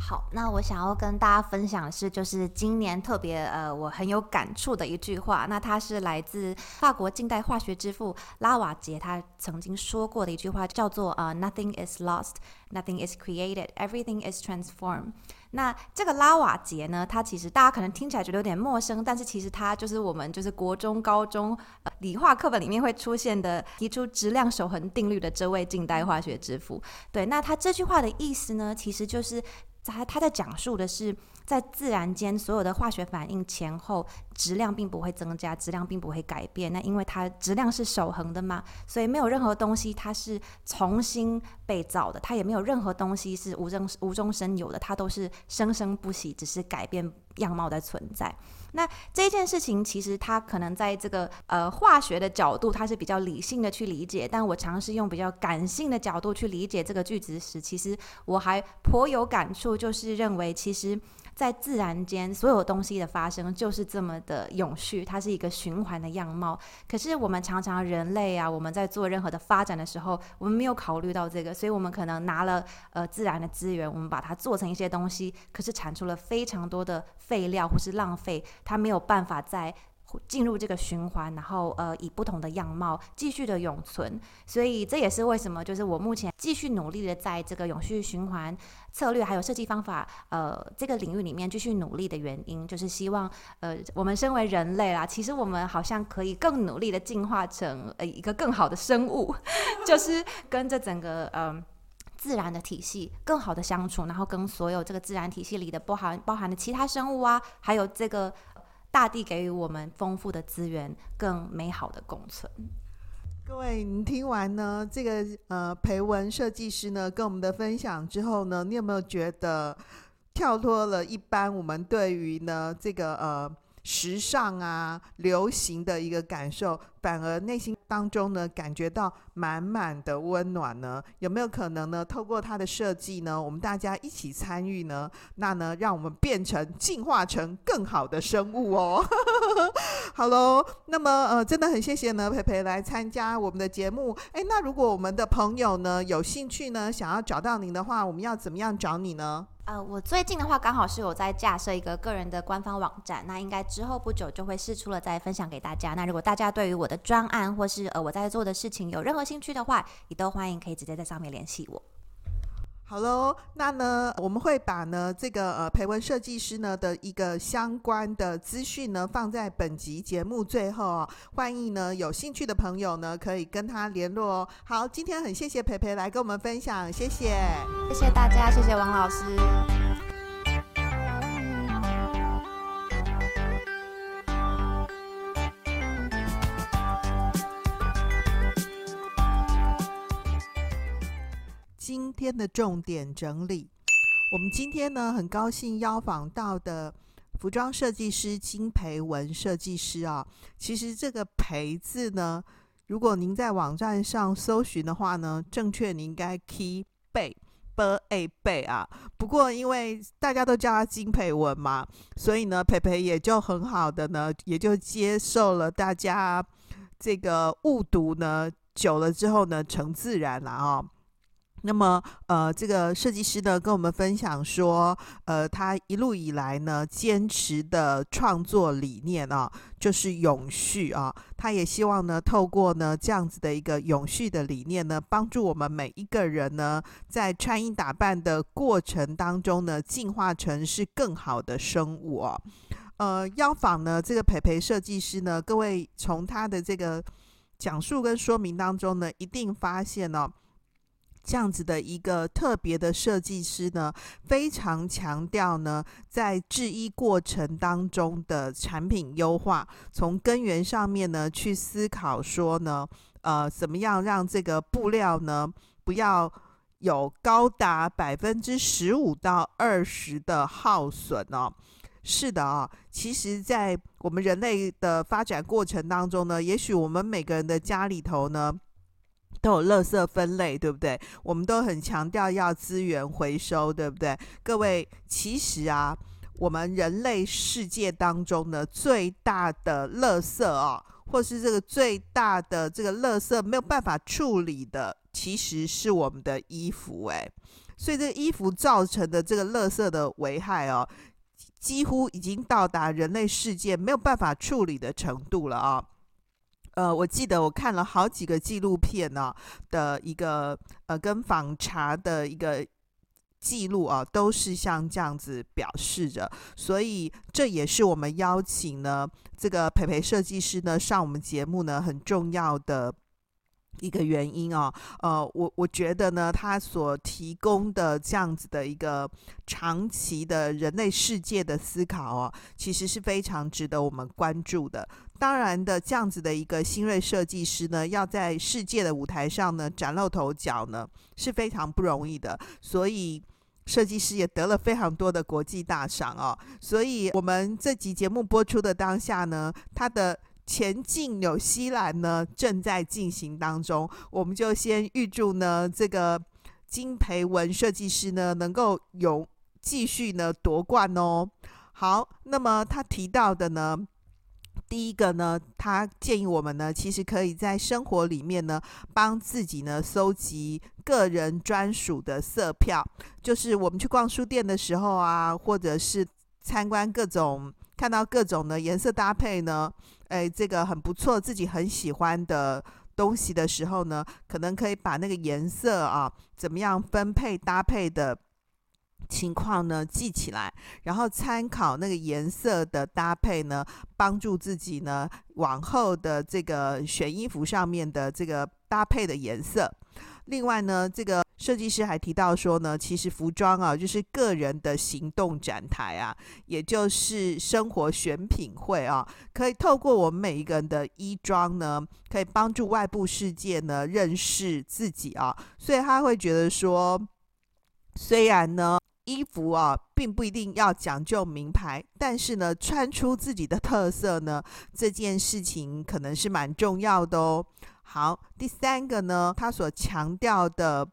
好，那我想要跟大家分享的是，就是今年特别呃，我很有感触的一句话。那它是来自法国近代化学之父拉瓦杰，他曾经说过的一句话，叫做呃，“Nothing is lost, nothing is created, everything is transformed。”那这个拉瓦杰呢，他其实大家可能听起来觉得有点陌生，但是其实他就是我们就是国中、高中呃理化课本里面会出现的，提出质量守恒定律的这位近代化学之父。对，那他这句话的意思呢，其实就是。他他在讲述的是，在自然间所有的化学反应前后质量并不会增加，质量并不会改变。那因为它质量是守恒的嘛，所以没有任何东西它是重新被造的，它也没有任何东西是无中无中生有的，它都是生生不息，只是改变样貌的存在。那这件事情其实它可能在这个呃化学的角度，它是比较理性的去理解。但我尝试用比较感性的角度去理解这个句子时，其实我还颇有感触，就是认为其实。在自然间，所有东西的发生就是这么的永续，它是一个循环的样貌。可是我们常常人类啊，我们在做任何的发展的时候，我们没有考虑到这个，所以我们可能拿了呃自然的资源，我们把它做成一些东西，可是产出了非常多的废料或是浪费，它没有办法在。进入这个循环，然后呃以不同的样貌继续的永存，所以这也是为什么就是我目前继续努力的在这个永续循环策略还有设计方法呃这个领域里面继续努力的原因，就是希望呃我们身为人类啦，其实我们好像可以更努力的进化成呃一个更好的生物，就是跟着整个嗯、自然的体系更好的相处，然后跟所有这个自然体系里的包含包含的其他生物啊，还有这个。大地给予我们丰富的资源，更美好的共存。各位，你听完呢这个呃培文设计师呢跟我们的分享之后呢，你有没有觉得跳脱了一般我们对于呢这个呃时尚啊流行的一个感受，反而内心当中呢感觉到满满的温暖呢？有没有可能呢？透过它的设计呢，我们大家一起参与呢？那呢，让我们变成进化成更好的生物哦。好喽，那么呃，真的很谢谢呢，培培来参加我们的节目。诶，那如果我们的朋友呢有兴趣呢，想要找到您的话，我们要怎么样找你呢？呃，我最近的话刚好是有在架设一个个人的官方网站，那应该之后不久就会试出了，再分享给大家。那如果大家对于我的专案或是呃我在做的事情有任何兴趣的话，也都欢迎可以直接在上面联系我。好喽，那呢，我们会把呢这个呃培文设计师呢的一个相关的资讯呢放在本集节目最后哦，欢迎呢有兴趣的朋友呢可以跟他联络哦。好，今天很谢谢培培来跟我们分享，谢谢，谢谢大家，谢谢王老师。今天的重点整理，我们今天呢很高兴邀访到的服装设计师金培文设计师啊。其实这个“培”字呢，如果您在网站上搜寻的话呢，正确你应该 key 背 b a 背啊。不过因为大家都叫他金培文嘛，所以呢，培培也就很好的呢，也就接受了大家这个误读呢，久了之后呢，成自然了啊。那么，呃，这个设计师呢，跟我们分享说，呃，他一路以来呢，坚持的创作理念啊，就是永续啊。他也希望呢，透过呢这样子的一个永续的理念呢，帮助我们每一个人呢，在穿衣打扮的过程当中呢，进化成是更好的生物啊。呃，邀访呢这个培培设计师呢，各位从他的这个讲述跟说明当中呢，一定发现呢、这样子的一个特别的设计师呢，非常强调呢，在制衣过程当中的产品优化，从根源上面呢去思考说呢，呃，怎么样让这个布料呢不要有高达百分之十五到二十的耗损哦。是的啊，其实，在我们人类的发展过程当中呢，也许我们每个人的家里头呢。都有垃圾分类，对不对？我们都很强调要资源回收，对不对？各位，其实啊，我们人类世界当中的，最大的垃圾啊，或是这个最大的这个垃圾没有办法处理的，其实是我们的衣服，哎，所以这个衣服造成的这个垃圾的危害哦，几乎已经到达人类世界没有办法处理的程度了啊。呃，我记得我看了好几个纪录片呢、的一个呃跟访查的一个记录啊，都是像这样子表示着，所以这也是我们邀请呢这个培培设计师呢上我们节目呢很重要的。一个原因啊，呃，我我觉得呢，他所提供的这样子的一个长期的人类世界的思考啊，其实是非常值得我们关注的。当然的，这样子的一个新锐设计师呢，要在世界的舞台上呢崭露头角呢，是非常不容易的。所以，设计师也得了非常多的国际大赏哦。所以我们这集节目播出的当下呢，他的。前进纽西兰呢，正在进行当中，我们就先预祝呢这个金培文设计师呢能够有继续呢夺冠哦。好，那么他提到的呢，第一个呢，他建议我们呢，其实可以在生活里面呢，帮自己呢搜集个人专属的色票，就是我们去逛书店的时候啊，或者是参观各种。看到各种的颜色搭配呢，哎，这个很不错，自己很喜欢的东西的时候呢，可能可以把那个颜色啊，怎么样分配搭配的情况呢记起来，然后参考那个颜色的搭配呢，帮助自己呢往后的这个选衣服上面的这个搭配的颜色。另外呢，这个设计师还提到说呢，其实服装啊，就是个人的行动展台啊，也就是生活选品会啊，可以透过我们每一个人的衣装呢，可以帮助外部世界呢认识自己啊，所以他会觉得说，虽然呢，衣服啊，并不一定要讲究名牌，但是呢，穿出自己的特色呢，这件事情可能是蛮重要的哦。好，第三个呢，他所强调的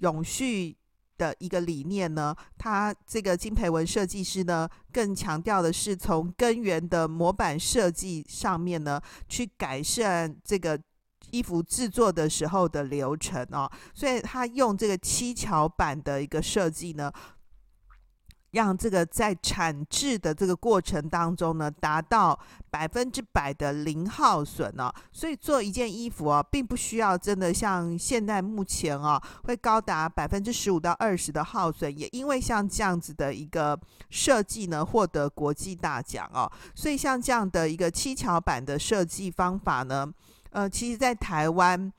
永续的一个理念呢，他这个金培文设计师呢，更强调的是从根源的模板设计上面呢，去改善这个衣服制作的时候的流程哦，所以他用这个七巧板的一个设计呢。让这个在产制的这个过程当中呢，达到百分之百的零耗损哦。所以做一件衣服啊，并不需要真的像现在目前啊，会高达百分之十五到二十的耗损。也因为像这样子的一个设计呢，获得国际大奖哦。所以像这样的一个七巧板的设计方法呢，呃，其实在台湾。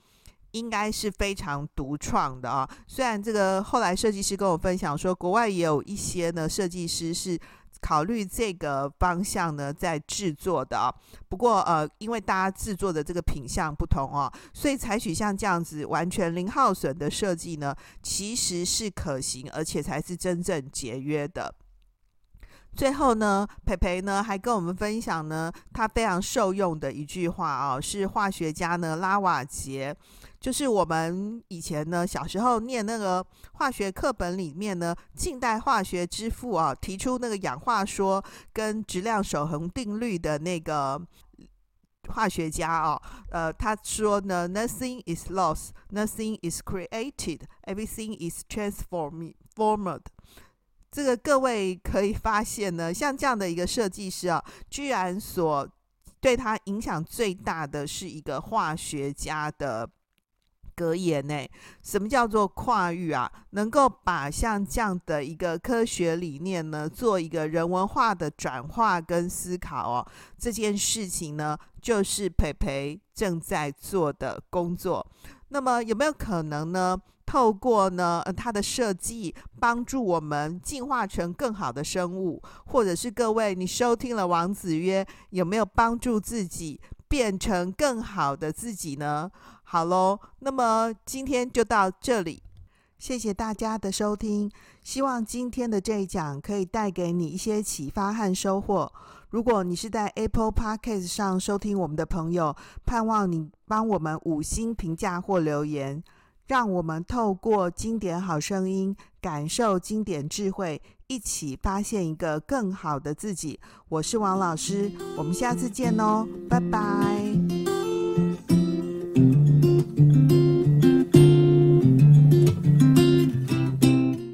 应该是非常独创的啊！虽然这个后来设计师跟我分享说，国外也有一些呢设计师是考虑这个方向呢在制作的啊。不过呃，因为大家制作的这个品相不同哦，所以采取像这样子完全零耗损的设计呢，其实是可行，而且才是真正节约的。最后呢，培培呢还跟我们分享呢，他非常受用的一句话啊，是化学家呢拉瓦杰，就是我们以前呢小时候念那个化学课本里面呢，近代化学之父啊提出那个氧化说跟质量守恒定律的那个化学家啊，呃，他说呢，Nothing is lost, nothing is created, everything is transformed. 这个各位可以发现呢，像这样的一个设计师啊，居然所对他影响最大的是一个化学家的格言呢。什么叫做跨域啊？能够把像这样的一个科学理念呢，做一个人文化的转化跟思考哦，这件事情呢，就是培培正在做的工作。那么有没有可能呢？透过呢，呃，它的设计，帮助我们进化成更好的生物，或者是各位，你收听了王子曰，有没有帮助自己变成更好的自己呢？好喽，那么今天就到这里，谢谢大家的收听，希望今天的这一讲可以带给你一些启发和收获。如果你是在 Apple Podcast 上收听我们的朋友，盼望你帮我们五星评价或留言，让我们透过经典好声音，感受经典智慧，一起发现一个更好的自己。我是王老师，我们下次见哦，拜拜。